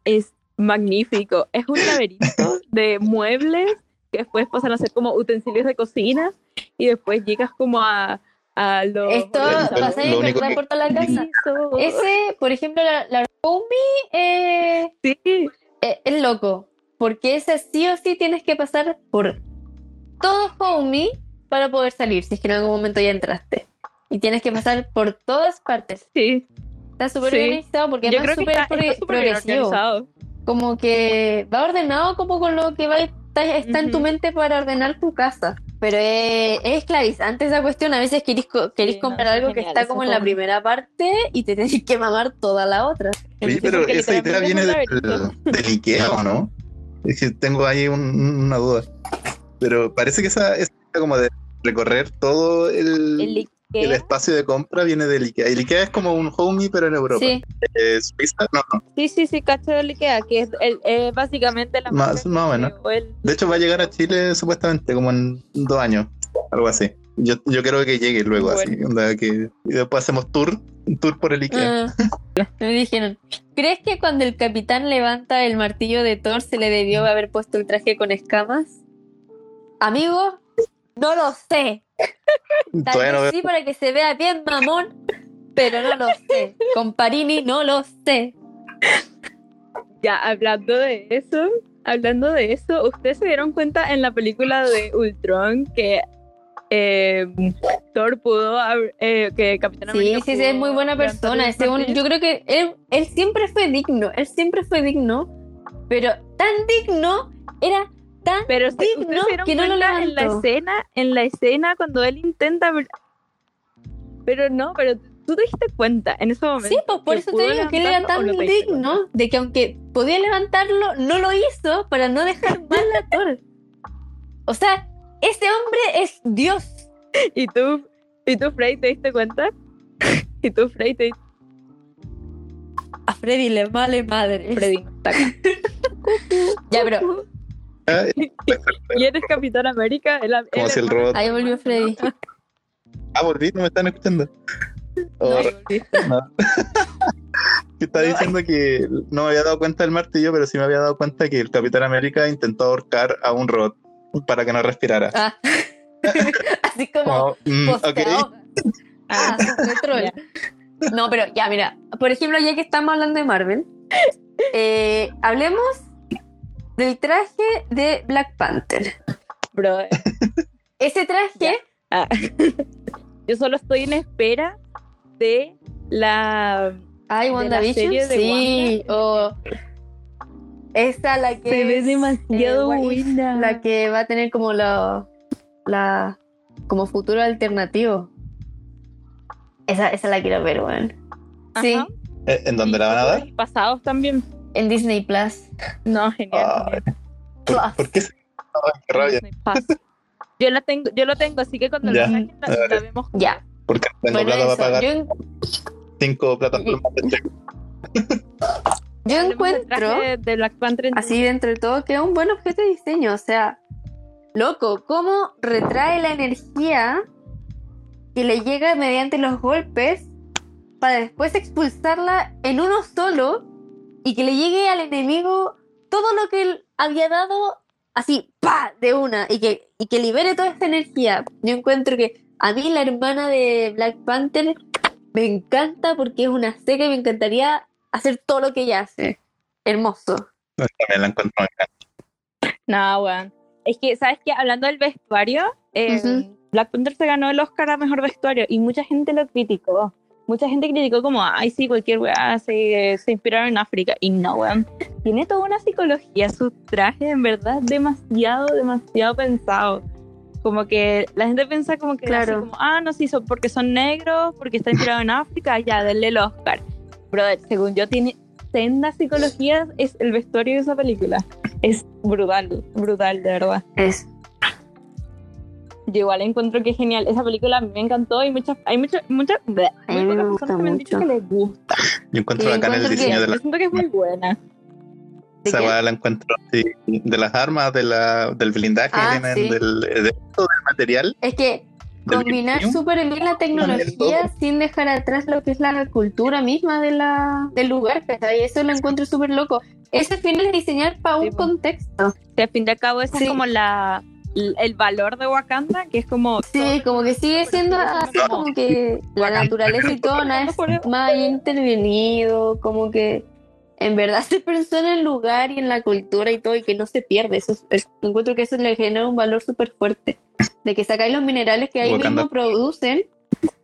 Es magnífico. Es un laberinto de muebles que después pasan a ser como utensilios de cocina y después llegas como a, a los. esto pasa en lo que- por toda la casa. pisos. Ese, por ejemplo, la, la Roomie, eh, Sí, eh, es loco. Porque ese sí o sí tienes que pasar por todo Homey para poder salir, si es que en algún momento ya entraste. Y tienes que pasar por todas partes. sí. Está súper Sí. organizado porque Yo creo que está, pro- está súper bien progresivo. organizado. Como que va ordenado como con lo que va está, está en tu mente para ordenar tu casa. Pero es, es esclavizante esa cuestión. A veces querís, co- querís Sí, comprar es algo que genial está como en la primera parte y te tenés que mamar toda la otra. Oye, Sí, pero esa idea viene del, del Ikea, ¿o no? Es que tengo ahí un- una duda. Pero parece que esa, esa idea como de recorrer todo el, El El espacio de compra viene del Ikea. El Ikea es como un homey, pero en Europa. Sí, Eh, Suiza, no, no. Sí, sí, sí, cacho del Ikea, que es el, eh, básicamente la Más- más o que menos. creó el- De hecho, va a llegar a Chile supuestamente como en dos años, algo así. Yo, yo creo que llegue luego así. onda que, y después hacemos tour, tour por el Ikea. Ah, Me dijeron, ¿crees que cuando el capitán levanta el martillo de Thor se le debió haber puesto el traje con escamas? Amigo, no lo sé. Tal no vez veo. sí para que se vea bien mamón, pero no lo sé. Con Parini no lo sé. Ya, hablando de eso, hablando de eso, ¿ustedes se dieron cuenta en la película de Ultron que eh, Thor pudo, haber- eh, que Capitán Sí, América sí, sí, es muy buena persona. yo creo que él, él siempre fue digno, él siempre fue digno, pero tan digno, era tan Pero sí, digno ¿ustedes se dieron que no lo cuenta en la levantó. escena, en la escena cuando él intenta Pero no, pero tú te diste cuenta en ese momento. Sí, pues por eso te digo que él era tan ¿o no te diste digno de que aunque podía levantarlo, no lo hizo para no dejar mal a Thor. O sea, ese hombre es Dios. ¿Y tú, y tú, Frey, te diste cuenta? ¿Y tú, Frey, te diste A Freddy le vale madre. Freddy. Ya, pero Y eres Capitán América. el- Como el si el hermano- robot. ahí volvió Freddy. Ah, volví, no me están escuchando. Oh, No, que No, diciendo que no me había dado cuenta del martillo, pero sí me había dado cuenta que el Capitán América intentó ahorcar a un robot para que no respirara. Ah. Así como Como, mm, pues te ok. ahogas. Ah, troll. No, pero ya, mira. Por ejemplo, ya que estamos hablando de Marvel, eh, hablemos del traje de Black Panther. Bro, Ese traje, ah, yo solo estoy en espera de la. ay, WandaVision, sí, o esa la que Se ve es, demasiado eh, buena. la que va a tener como la, la como futuro alternativo. Esa, esa la quiero ver, weón. Sí. Eh, ¿En dónde la van a dar? Pasados también. En Disney Plus. No, genial. Ah. ¿Por, Plus. por qué se Ay, qué rabia? Yo la tengo, yo lo tengo, así que cuando Ya. lo saquen la, la vemos. Ya. Porque Bueno, plata para eso, pagar yo, en- cinco plataformas de check. yo encuentro, traje de Black Panther. en- así dentro de todo, que es un buen objeto de diseño. O sea, loco, cómo retrae la energía que le llega mediante los golpes para después expulsarla en uno solo y que le llegue al enemigo todo lo que él había dado así, pa, de una, y que, y que libere toda esta energía. Yo encuentro que a mí la hermana de Black Panther me encanta porque es una seca y me encantaría hacer todo lo que ella hace. Hermoso. También la encuentro. No, weón. Es que, ¿sabes qué? Hablando del vestuario, eh. Black Panther se ganó el Oscar a mejor vestuario y mucha gente lo criticó. Mucha gente criticó como, ay, sí, cualquier weá se, se inspiraron en África. Y no, weón. Tiene toda una psicología, su traje, en verdad, demasiado, demasiado pensado. Como que la gente piensa como que, Claro. así como, ah, no, sí, son porque son negros, porque está inspirado en África, ya, denle el Oscar. Brother, según yo, tiene senda psicología, es el vestuario de esa película. Es brutal, brutal, de verdad. Es. Yo igual encuentro que es genial. Esa película me encantó y muchas, hay muchas, muchas, gusta personas que me han dicho que les gusta. Yo encuentro Sí, bacán el que- diseño de Yo la, siento que es muy buena. ¿De esa weá la encuentro sí, de las armas, de la, del blindaje Ah, que tienen, sí. del, de todo del material. Es que combinar súper bien la tecnología sin dejar atrás lo que es la cultura misma de la, del lugar, ¿cachai? Eso lo encuentro súper loco. Ese final es diseñar para Sí, un contexto. Que al fin y al cabo Sí. es como la el valor de Wakanda, que es como Sí, como que sigue siendo así No. como que la naturaleza y todo nada es más intervenido, como que en verdad se pensó en el lugar y en la cultura y todo y que no se pierde. Eso es- es- encuentro que eso le genera un valor súper fuerte. De que sacáis los minerales que ahí Wakanda. mismo producen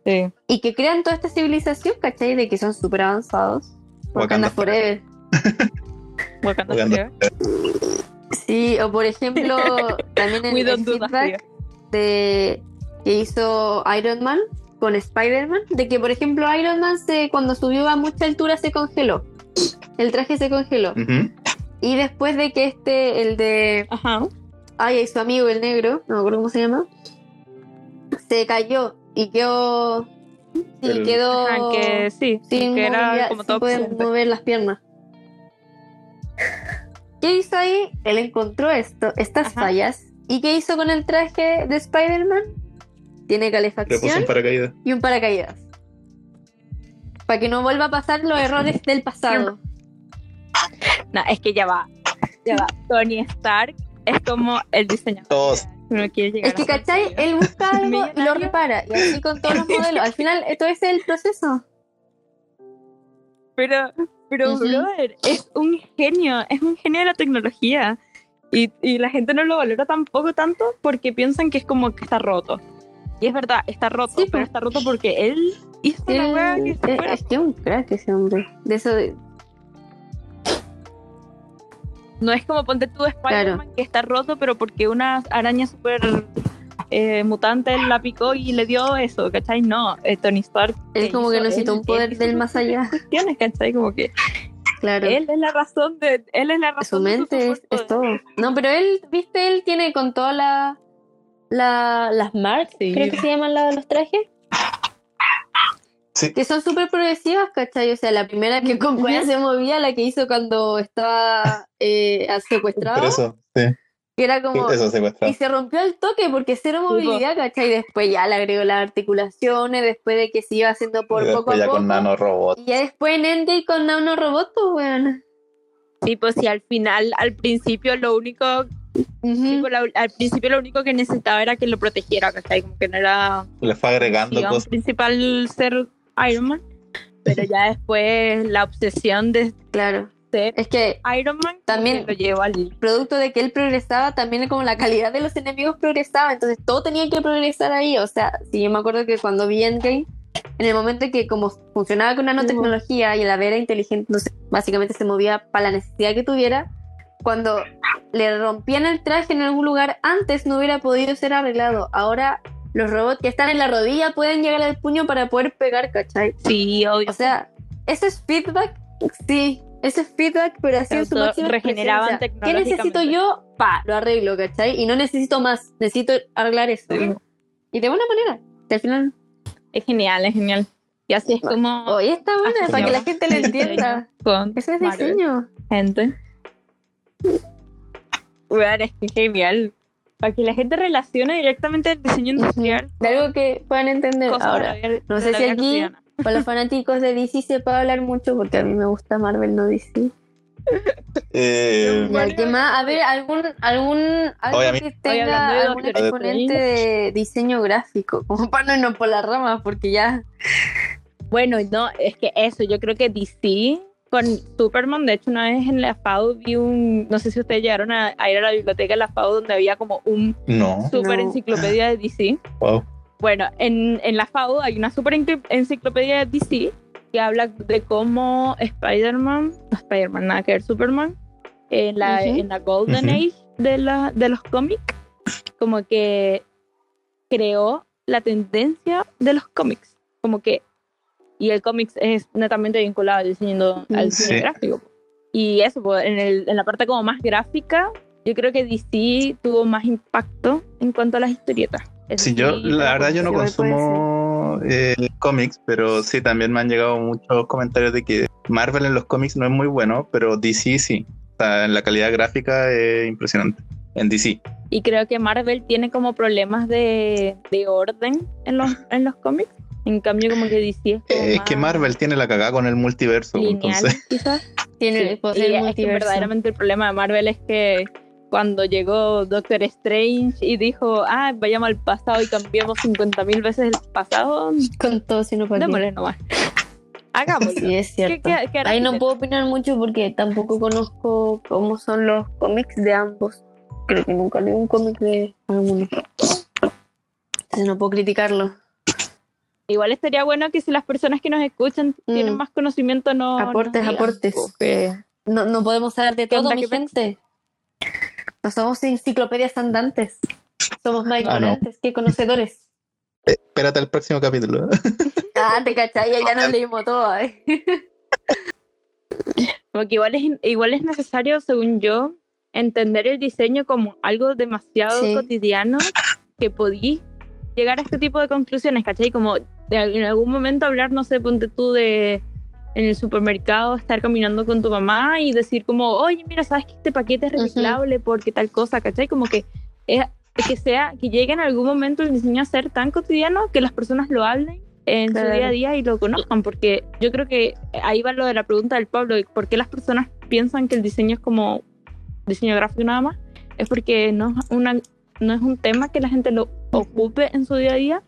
Sí. y que crean toda esta civilización, ¿cachai? De que son súper avanzados. Wakanda Wakanda Forever. Wakanda Wakanda. Forever. Sí, o por ejemplo, también en el feedback de que hizo Iron Man con Spider-Man, de que por ejemplo Iron Man se, cuando subió a mucha altura se congeló. El traje se congeló. Y después de que este, el de Ajá. ay, su amigo el negro, no me acuerdo cómo se llama, se cayó y quedó El- quedó Ajá, que sí, sin, que era movilidad, como sin todo poder mover las piernas. ¿Qué hizo ahí? Él encontró esto, estas Ajá. fallas. ¿Y qué hizo con el traje de Spider-Man? Tiene Le puso calefacción un paracaídas. y un paracaídas. Para que no vuelva a pasar los errores del pasado. No, es que ya va. Ya va. Tony Stark es como el diseñador. Todos. No quiere llegar Es que, ¿cachai? Él busca algo y lo repara. Y así con todos los modelos. Al final, todo ese es el proceso. Pero, pero, Ujú. brother, es un genio, es un genio de la tecnología. Y, y la gente no lo valora tampoco tanto porque piensan que es como que está roto. Y es verdad, está roto, Sí, pero po. está roto porque él hizo la wea que es, se fuera. es que es un crack ese hombre. De eso de. No es como ponte tú Spider-Man que está roto, pero porque una araña súper eh, mutante la picó y le dio eso, ¿cachai? No, eh, Tony Stark. Él como que él- un poder él del más allá. cuestiones, ¿cachai? Como que Claro. él es la razón de. Él es la su razón de mente es, es todo. No, pero él, viste, él tiene con todas la, la, las marks, Sí. creo que se llaman la de los trajes. Sí. Que son súper progresivas, ¿cachai? O sea, la primera que con se movía, la que hizo cuando estaba eh, secuestrado, Pero eso, sí. Que era como... Eso secuestrado. Y se rompió el toque porque cero movilidad, ¿cachai? Después ya le agregó las articulaciones, después de que se iba haciendo por Y poco a ya poco. con nanorobot. Y ya después en Endgame con nanorobot, pues, weón. Sí, pues sí, al final, al principio lo único, la- al principio lo único que necesitaba era que lo protegiera, ¿cachai? Como que no era Le fue agregando digamos, cosas. principal ser Iron Man, pero ya después la obsesión de Claro. Es que Iron Man También- que lo llevó al producto de que él progresaba, también como la calidad de los enemigos progresaba, entonces todo tenía que progresar ahí, o sea, si yo me acuerdo que cuando vi Endgame, en el momento en que como funcionaba con nanotecnología y el era inteligente, básicamente se movía para la necesidad que tuviera, cuando le rompían el traje en algún lugar, antes no hubiera podido ser arreglado, ahora los robots que están en la rodilla pueden llegar al puño para poder pegar, ¿cachai? Sí, obvio. O sea, ese es feedback, sí, ese es feedback, pero así en su máxima ¿Qué necesito yo? Pa, lo arreglo, ¿cachai? Y no necesito más, necesito arreglar esto. Sí. Y de buena manera, al final, es genial, es genial. Y así es como oye, está buena, para que la gente lo entienda. con Ese es diseño. gente. Bueno, es que genial. Para que la gente relacione directamente el diseño industrial De algo que puedan entender ahora. no sé si aquí- cotidiana. Para los fanáticos de DC se puede hablar mucho porque a mí me gusta Marvel, no DC. Eh, Ya, ¿qué más? A ver, algún, algún algo que tenga de algún Doctor exponente de diseño gráfico, como para no irnos por las ramas, porque ya Bueno, no, es que eso, yo creo que DC con Superman, de hecho una vez en la FAO vi un, no sé si ustedes llegaron a, a ir a la biblioteca de la FAO donde había como un no. super No. enciclopedia de DC. Wow. Bueno, en, en la FAO hay una super encicl- enciclopedia de DC que habla de cómo Spider-Man, no Spider-Man, nada que ver, Superman, en la, en la Golden. Age de, la, de los cómics, como que creó la tendencia de los cómics, como que, y el cómics es netamente vinculado al diseño, al Sí. diseño gráfico. Y eso, pues, en, el- en la parte como más gráfica, yo creo que DC tuvo más impacto en cuanto a las historietas. Eso Sí, yo, la verdad, yo no consumo eh, cómics, pero sí, también me han llegado muchos comentarios de que Marvel en los cómics no es muy bueno, pero DC sí. O sea, en la calidad gráfica es impresionante. En DC. Y creo que Marvel tiene como problemas de, de orden en los, en los cómics. En cambio, como que DC es como Eh, es que Marvel tiene la cagada con el multiverso. lineal, Entonces, quizás. tiene Sí, el y poder es que multiverso. verdaderamente el problema de Marvel es que cuando llegó Doctor Strange y dijo, ah, vayamos al pasado y cambiamos 50.000 veces el pasado, Con todo, sino para démosle nomás. Hagámoslo. Sí, es ¿Qué- cierto. qué- qué hará Ahí no puedo opinar mucho porque tampoco conozco cómo son los cómics de ambos. Creo que nunca leí un cómic de alguno. Entonces no puedo criticarlo. Igual estaría bueno que si las personas que nos escuchan tienen Mm. más conocimiento, no. Aportes, aportes. pues, que- No, no podemos saber de ¿Qué todo, mi gente. No somos enciclopedias andantes. Somos más Ah, no. ignorantes que conocedores. eh, espérate al próximo capítulo. Ah, te cachai, ya nos leímos todo. ¿eh? Porque igual es, igual es necesario, según yo, entender el diseño como algo demasiado Sí. cotidiano que podí llegar a este tipo de conclusiones, ¿cachai? Como de, en algún momento hablar, no sé, ponte tú de en el supermercado, estar caminando con tu mamá y decir como, oye, mira, sabes que este paquete es reciclable porque tal cosa, ¿cachai? Como que, es, que sea, que llegue en algún momento el diseño a ser tan cotidiano que las personas lo hablen en Claro. su día a día y lo conozcan, porque yo creo que ahí va lo de la pregunta del Pablo, ¿por qué las personas piensan que el diseño es como diseño gráfico nada más? Es porque no es, una, no es un tema que la gente lo ocupe en su día a día,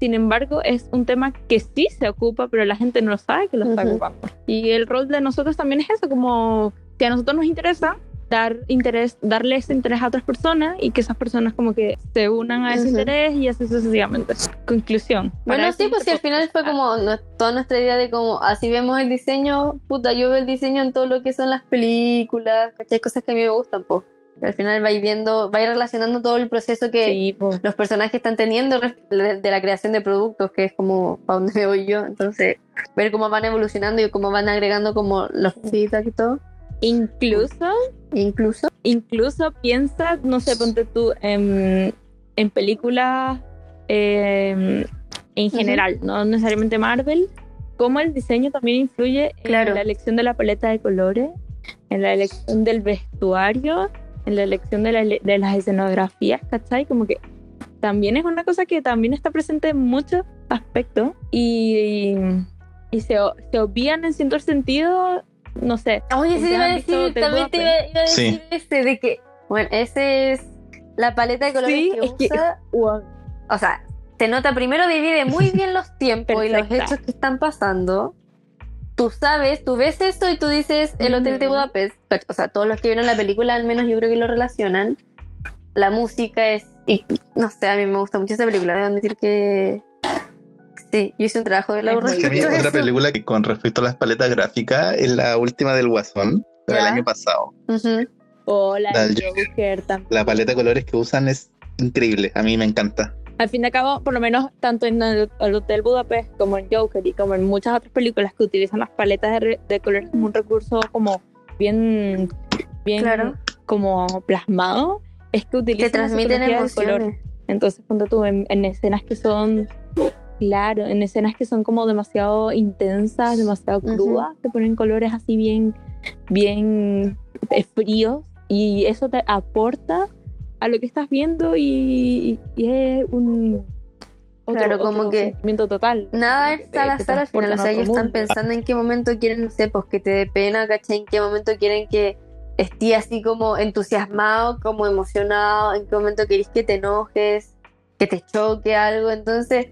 sin embargo es un tema que sí se ocupa, pero la gente no sabe que lo está ocupando. Y el rol de nosotros también es eso, como que a nosotros nos interesa dar interés, darle ese interés a otras personas y que esas personas como que se unan a ese interés y así sucesivamente. Conclusión. Bueno, sí, pues sí, al final fue como no- toda nuestra idea de como así vemos el diseño, puta, yo veo el diseño en todo lo que son las películas, ¿cachai? Cosas que a mí me gustan, pues. Al final vais viendo, vais relacionando todo el proceso que Sí, pues. los personajes están teniendo de la creación de productos, que es como para donde me voy yo. Entonces, ver cómo van evolucionando y cómo van agregando como los cositas y todo. Incluso, Incluso, incluso piensa, no sé, ponte tú en, en películas eh, en general, no necesariamente Marvel, cómo el diseño también influye Claro. en la elección de la paleta de colores, en la elección del vestuario, en la elección de, la- de las escenografías, ¿cachai? Como que también es una cosa que también está presente en muchos aspectos y, y se, o- se obvían en cierto sentido, no sé, Oye, sí, ¿Ustedes iba a decir, también te iba, iba a decir Sí. ese de que, bueno, ese es la paleta de colores Sí, que es que- usa. O sea, se nota primero, divide muy bien los tiempos y los hechos que están pasando. Tú sabes, tú ves esto y tú dices el hotel de. Budapest. O sea, todos los que vieron la película, al menos yo creo que lo relacionan. La música es. Y, no sé, a mí me gusta mucho esa película. Debo admitir que. Sí, yo hice un trabajo de la Es Que otra eso. película que con respecto a las paletas gráficas es la última del Guasón, del año pasado. Ujú. o la La Joker. La paleta de colores que usan es increíble, a mí me encanta. Al fin y al cabo, por lo menos tanto en el, el Hotel Budapest como en Joker y como en muchas otras películas que utilizan las paletas de, de colores como un recurso como bien, bien Claro. como plasmado, es que utilizan la transmiten del color. emociones. Entonces, ponte tú en, en escenas que son, claro, en escenas que son como demasiado intensas, demasiado crudas, te ponen colores así bien, bien eh, fríos y eso te aporta a lo que estás viendo y, y es un otro, Claro, como otro que sentimiento total. Nada Que es te- al final, o sea, ellos están pensando en qué momento quieren, no sé, pues que te dé pena, ¿cachai? En qué momento quieren que estés así como entusiasmado, como emocionado, en qué momento querés que te enojes, que te choque algo, entonces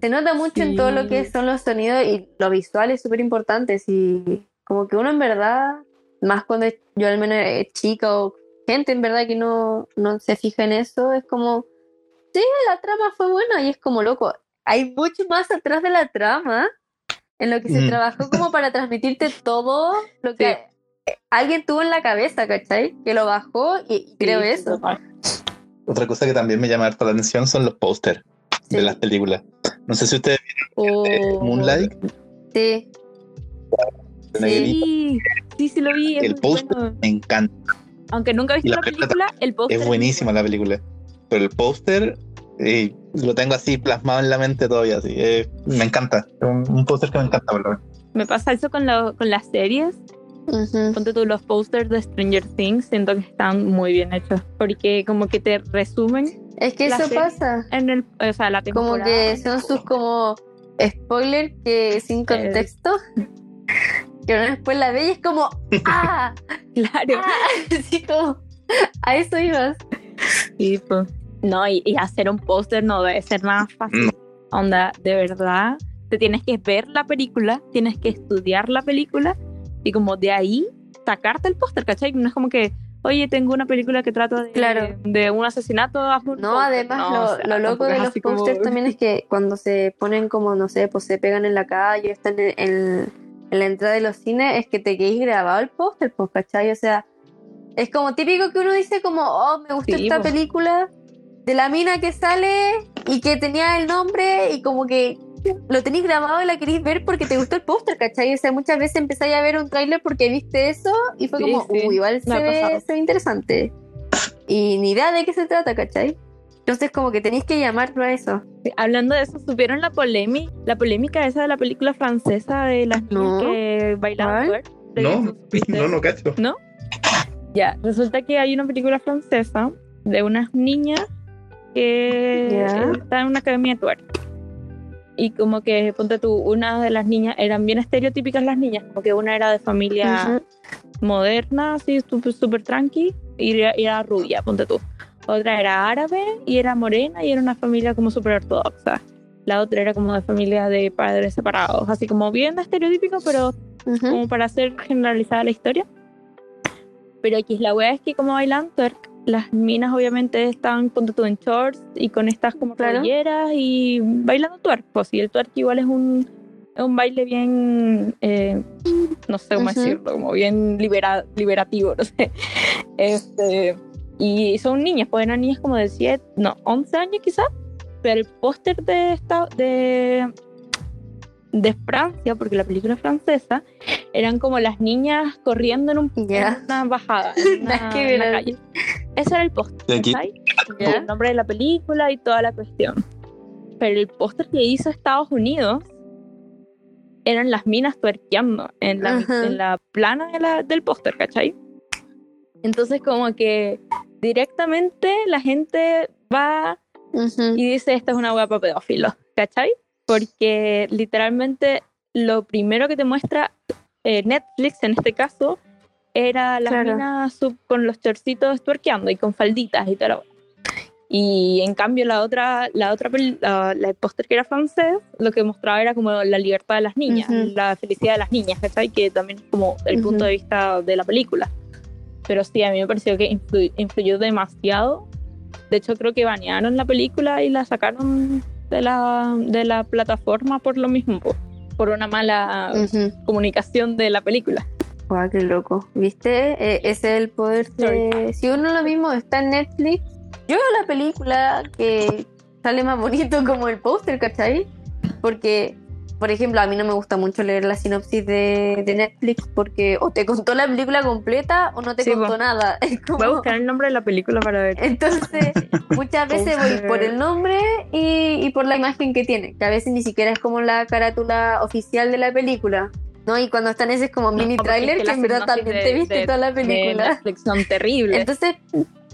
se nota mucho en todo lo que son los sonidos y lo visual es súper importante, y como que uno en verdad, más cuando yo al menos es chica o gente en verdad que no, no se fija en eso, es como, sí, la trama fue buena y es como loco, hay mucho más atrás de la trama en lo que se Mm. trabajó como para transmitirte todo lo que eh, alguien tuvo en la cabeza, ¿cachai? Que lo bajó y, y creo Sí, eso. Otra cosa que también me llama harta la atención son los pósters Sí, de las películas. No sé si ustedes O- vieron Moonlight, sí, Sí, sí, sí lo vi. el póster bueno. me encanta. Aunque nunca he visto la la película película, el póster Es buenísima la película. Pero el póster eh, lo tengo así plasmado en la mente todavía. Así. Eh, me encanta. Un, un póster que me encanta. por lo menos. Me pasa eso con, la- con las series. ujú, Ponte tú los posters de Stranger Things, siento que están muy bien hechos. Porque como que te resumen Es que eso pasa. en el, o sea, la temporada. Como que son sus como spoilers que sin contexto. Que uno después la ve y es como ¡Ah! Claro. ¡Ah! Así como a eso ibas. Sí, pues. No, y, y hacer un póster no debe ser nada fácil. No. Onda, de verdad, te tienes que ver la película, tienes que estudiar la película y como de ahí sacarte el póster, ¿cachai? No es como que, oye, tengo una película que trata de, Claro. de un asesinato. un No, además No, lo, o sea, lo loco de los así como- posters también es que cuando se ponen como, no sé, pues se pegan en la calle, están en, en- en la entrada de los cines, es que te quedes grabado el póster, pues, ¿cachai? O sea, es como típico que uno dice como, oh, me gustó Sí, esta pues. película de la mina que sale y que tenía el nombre y como que lo tenéis grabado y la queréis ver porque te gustó el póster, ¿cachai? O sea, muchas veces empezáis a ver un tráiler porque viste eso y fue Sí, como, sí, "Uh, igual se ve, se ve interesante. Y ni idea de qué se trata, ¿cachai? Entonces como que tenéis que llamarlo a eso. Sí, Hablando de eso, ¿supieron la polémica, la polémica esa de la película francesa de las niñas No. que bailaban No, no, no cacho. Ya, resulta que hay una película francesa de unas niñas que Ya. están en una academia de twerk. y como que, ponte tú, una de las niñas, eran bien estereotípicas las niñas, como que una era de familia moderna, así súper super tranqui, y era, y era rubia, ponte tú. Otra era árabe y era morena y era una familia como súper ortodoxa. La otra era como de familia de padres separados, así como bien estereotípico, pero Ujú. como para hacer generalizada la historia. Pero aquí la wea es que como bailan twerk, las minas obviamente están ponte tú en shorts y con estas como Claro. y bailando twerk. Pues, y el twerk igual es un, es un baile bien, eh, no sé cómo Ujú. decirlo, como bien libera- liberativo, no sé. Este, y son niñas, pues eran niñas como de 7, no, 11 años quizás. Pero el póster de esta, de, de Francia, porque la película es francesa, eran como las niñas corriendo en, un, Ya. en una bajada, en una, que en calle. Ese era el póster, Y aquí- ¿cachai? ¿Ya? el nombre de la película y toda la cuestión. Pero el póster que hizo Estados Unidos eran las minas tuerqueando en la, Ajá. en la plana de la- del póster, ¿cachai? Entonces como que directamente la gente va Ujú. y dice esta es una wea para pedófilos, ¿cachai? Porque literalmente lo primero que te muestra eh, Netflix en este caso era las Claro. minas sub- con los chorcitos tuerqueando y con falditas y tal. Y en cambio la otra, la otra la, la- póster que era francés, lo que mostraba era como la libertad de las niñas, Ujú. la felicidad de las niñas, ¿cachai? Que también es como el Ujú. punto de vista de la película. Pero sí, a mí me pareció que influ- influyó demasiado. De hecho, creo que banearon la película y la sacaron de la, de la plataforma por lo mismo, po, por una mala comunicación de la película. Guau, qué loco. ¿Viste? Eh, ese es el poder de... Si uno lo mismo está en Netflix, yo veo la película que sale más bonito como el póster, ¿cachai? Porque, por ejemplo, a mí no me gusta mucho leer la sinopsis de, de Netflix porque o te contó la película completa o no te Sí, contó nada. Es como- Voy a buscar el nombre de la película para ver. Entonces, muchas veces voy por el nombre y, y por la imagen que tiene, que a veces ni siquiera es como la carátula oficial de la película. ¿No? Y cuando están ese como mini porque trailer, es que que, en verdad también de- te viste de- toda la película. Netflix son terribles. Entonces,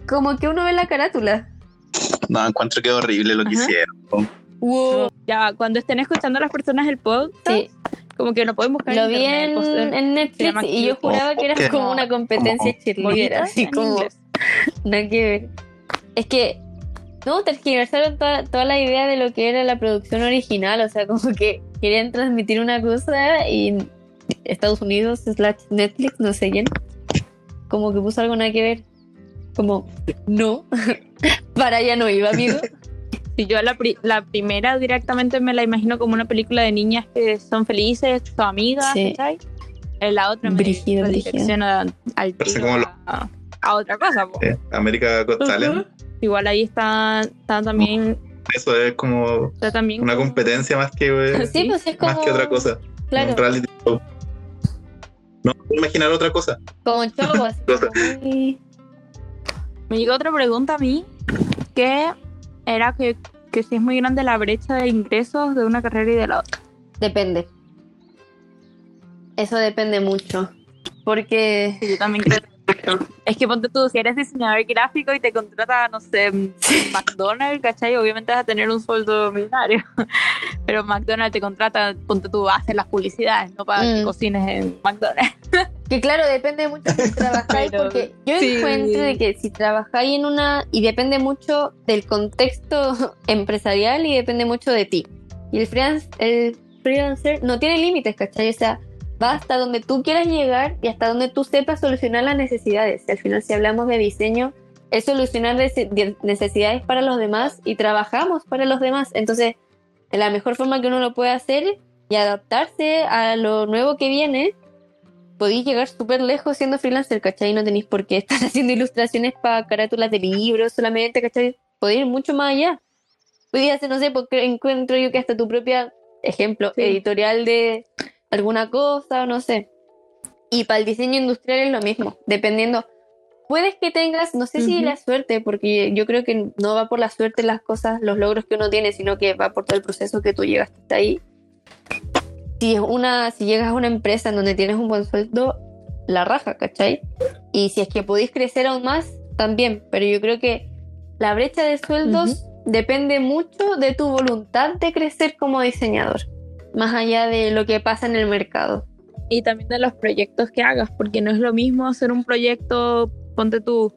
como que uno ve la carátula. No, encuentro que es horrible lo que Ajá. hicieron. Wow. ya, cuando estén escuchando a las personas el podcast, Sí, como que lo pueden buscar lo en vi internet, en, Netflix y yo juraba que era como una competencia cheerleader, así como nada que ver. Es que no tergiversaron toda, toda la idea de lo que era la producción original, o sea, como que querían transmitir una cosa y Estados Unidos slash Netflix, no sé quién, como que puso algo nada que ver. Como, no, para allá no iba, amigo. Si yo la, pri- la primera directamente me la imagino como una película de niñas que son felices, son amigas, Sí. ¿cachai? En la otra me al como lo- a, a otra cosa. po. Eh, América Got Talent, Igual ahí está, está también, eso es como está también una como- competencia más que, eh, Sí, pues es como. más que otra cosa. Claro, Un reality show. No puedo imaginar otra cosa. como show, así como Me llegó otra pregunta a mí, que era que, que si es muy grande la brecha de ingresos de una carrera y de la otra. Depende. Eso depende mucho. Porque. Sí, yo también creo. Es que ponte tú, si eres diseñador gráfico y te contrata, no sé, McDonald's, ¿cachai? Obviamente vas a tener un sueldo millonario. Pero McDonald's te contrata, ponte tú, a hacer las publicidades, no para que Mm. cocines en McDonald's. Que claro, depende mucho si trabajáis, Pero- porque yo sí. encuentro de que si trabajáis en una, y depende mucho del contexto empresarial y depende mucho de ti. Y el freelance, el freelancer no tiene límites, ¿cachai? O sea, va hasta donde tú quieras llegar y hasta donde tú sepas solucionar las necesidades. Y al final, si hablamos de diseño, es solucionar nece- de- necesidades para los demás y trabajamos para los demás. Entonces, la mejor forma que uno lo puede hacer y adaptarse a lo nuevo que viene podéis llegar súper lejos siendo freelancer, ¿cachai? No tenéis por qué estar haciendo ilustraciones para carátulas de libros solamente, ¿cachai? Podéis ir mucho más allá. Podéis hacer, no sé, porque encuentro yo que hasta tu propia, ejemplo, Sí. editorial de alguna cosa, o no sé. Y para el diseño industrial es lo mismo, dependiendo. Puedes que tengas, no sé si Ujú. la suerte, porque yo creo que no va por la suerte las cosas, los logros que uno tiene, sino que va por todo el proceso que tú llegaste hasta ahí si es una, si llegas a una empresa en donde tienes un buen sueldo, la raja, ¿cachai? Y si es que podéis crecer aún más, también. Pero yo creo que la brecha de sueldos depende mucho de tu voluntad de crecer como diseñador, más allá de lo que pasa en el mercado. Y también de los proyectos que hagas, porque no es lo mismo hacer un proyecto, ponte tú,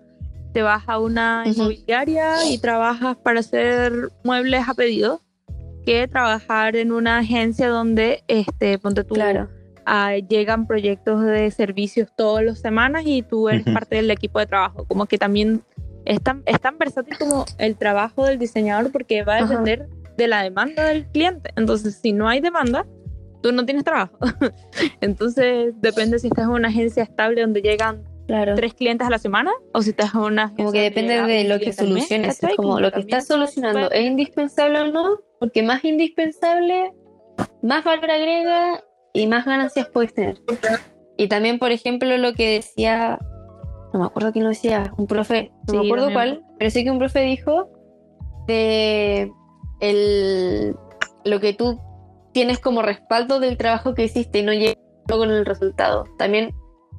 te vas a una inmobiliaria y trabajas para hacer muebles a pedido, que trabajar en una agencia donde, este, ponte tú, ah, llegan proyectos de servicios todas las semanas y tú eres parte del equipo de trabajo. Como que también es tan, es tan versátil como el trabajo del diseñador porque va a Ajá. depender de la demanda del cliente. Entonces, si no hay demanda, tú no tienes trabajo. Entonces, depende si estás en una agencia estable donde llegan Claro. tres clientes a la semana o si estás en una Como agencia que donde depende de lo que mes, soluciones. Es como lo que estás solucionando es indispensable o no, porque más indispensable, más valor agrega y más ganancias puedes tener. Y también, por ejemplo, lo que decía, no me acuerdo quién lo decía, un profe, no Sí, me acuerdo cuál, pero sí que un profe dijo de el, lo que tú tienes como respaldo del trabajo que hiciste y no llega con el resultado. También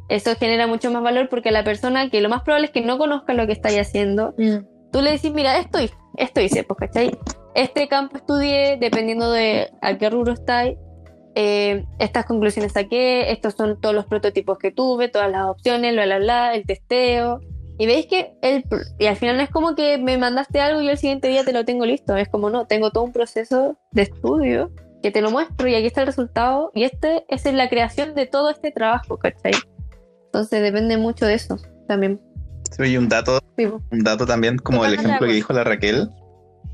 eso genera mucho más valor porque la persona que lo más probable es que no conozca lo que estáis haciendo, Mm. tú le decís, mira, esto esto hice, pues, ¿cachai? Este campo estudié, dependiendo de a qué rubro estáis, eh, estas conclusiones saqué, estos son todos los prototipos que tuve, todas las opciones, bla, bla, bla, el testeo. Y veis que el, y al final no es como que me mandaste algo y yo el siguiente día te lo tengo listo, es como no, tengo todo un proceso de estudio que te lo muestro y aquí está el resultado y este es la creación de todo este trabajo, ¿cachai? Entonces depende mucho de eso también. Sí, y un dato, Sí, un dato también, como el ejemplo que dijo la Raquel,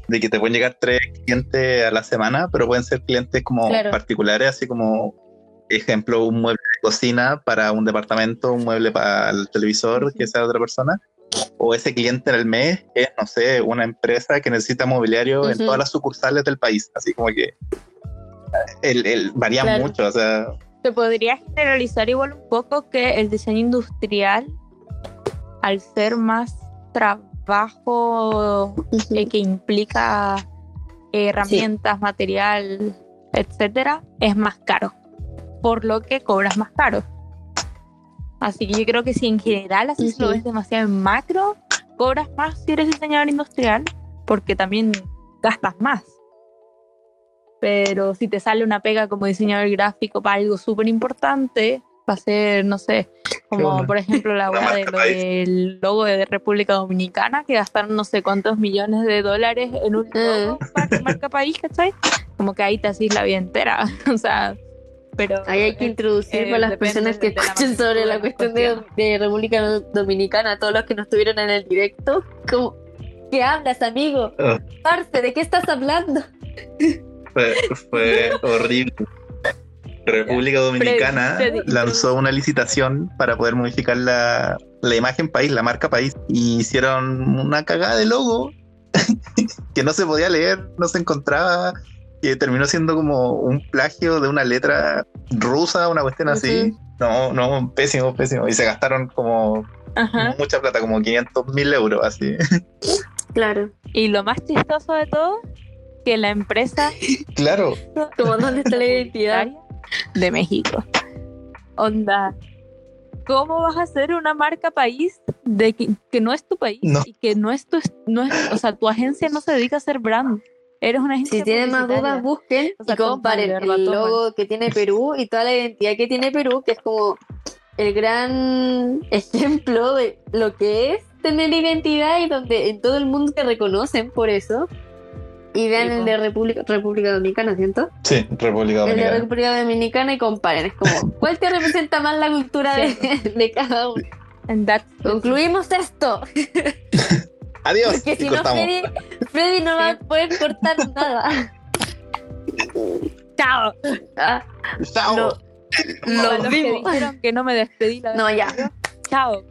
de que te pueden llegar tres clientes a la semana, pero pueden ser clientes como Claro. particulares, así como, ejemplo, un mueble cocina para un departamento, un mueble para el televisor que sea de otra persona. O ese cliente en el mes es, no sé, una empresa que necesita mobiliario en todas las sucursales del país. Así como que el, el- varía Claro. mucho. O sea, Se podría generalizar igual un poco que el diseño industrial, al ser más trabajo eh, que implica herramientas, material, etcétera, es más caro, por lo que cobras más caro. Así que yo creo que si en general así se lo Ujú. ves demasiado en macro, cobras más si eres diseñador industrial, porque también gastas más. Pero si te sale una pega como diseñador gráfico para algo súper importante, va a ser, no sé, como por ejemplo la La weá de lo del logo de República Dominicana, que gastaron no sé cuántos millones de dólares en un logo para marca país, ¿cachai? Como que ahí te haces la vida entera. o sea, pero. Ahí hay que eh, introducir eh, para las personas que escuchen sobre la cuestión de, República Dominicana, todos los que no estuvieron en el directo, como, ¿qué hablas, amigo? Ah. Parce, ¿de qué estás hablando? fue, fue horrible. República Dominicana lanzó una licitación para poder modificar la, la imagen país, la marca país, y hicieron una cagada de logo que no se podía leer, no se encontraba, que terminó siendo como un plagio de una letra rusa, una cuestión así. No, no, pésimo, pésimo. Y se gastaron como Ajá. mucha plata, como 500 mil euros, así. Claro. Y lo más chistoso de todo, que la empresa claro, Como dónde está la identidad. de México. Onda, ¿cómo vas a hacer una marca país de que, que no es tu país No. y que no es tu, no es, o sea, tu agencia no se dedica a hacer brand? Eres una agencia Si tienen más dudas, busquen O sea, y comparen el toman. logo que tiene Perú y toda la identidad que tiene Perú, que es como el gran ejemplo de lo que es tener identidad y donde en todo el mundo te reconocen por eso. Y vean el de República, República Dominicana, ¿cierto? sí, República El de Dominicana. República Dominicana y comparen. Es como, ¿cuál te representa más la cultura de, de cada uno? And that's- Concluimos esto. Adiós. Porque si no. Freddy, Freddy no va a poder cortar nada. Chao. Ah, Chao. lo- Lo los que vimos. dijeron que no me despedí la vez No, ya. Chao.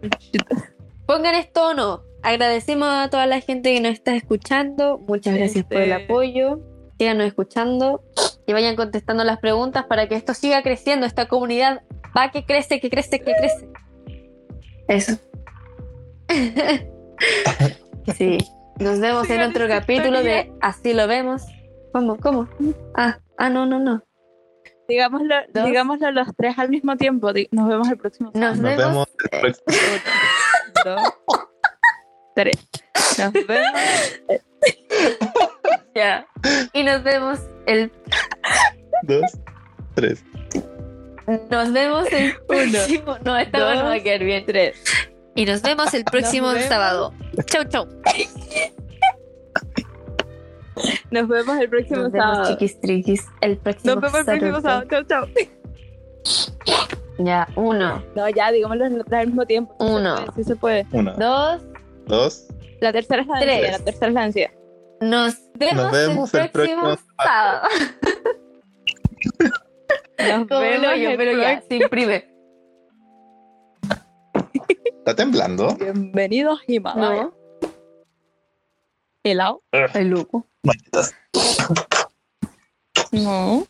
Pongan esto o no. Agradecemos a toda la gente que nos está escuchando. Muchas gracias por el apoyo. Síganos escuchando y vayan contestando las preguntas para que esto siga creciendo. Esta comunidad va que crece, que crece, que crece. Eso. sí. Nos vemos en otro capítulo de. Así lo vemos. ¿Cómo? ¿Cómo? Ah, ah, no, no, no. Digámoslo, Dos. digámoslo los tres al mismo tiempo. Nos vemos el próximo Nos Nos vemos. vemos el próximo Uno, dos, tres. Nos vemos. Ya. Y nos vemos el Dos, tres. nos vemos el próximo. No, esta dos, no va a quedar bien. Tres. Y nos vemos el próximo vemos. sábado. Chau, chau. Nos vemos el próximo Nos vemos, sábado. chiquis triquis. El próximo Nos vemos el próximo sábado. Chau, chau. Ya, uno, No, ya, digámoslo al mismo tiempo. Uno. Sí se puede. Uno, dos. dos. La tercera es la Tres. La tercera es la vencida. Nos vemos, vemos el el próximo próximo sábado. Nos vemos el pero ya, se imprime. ¿Está temblando? Bienvenidos Himalaya. No, Helado. el loco. Malditas. No.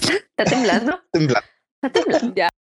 ¿Está temblando? Temblando. ¿Está temblando? Ya.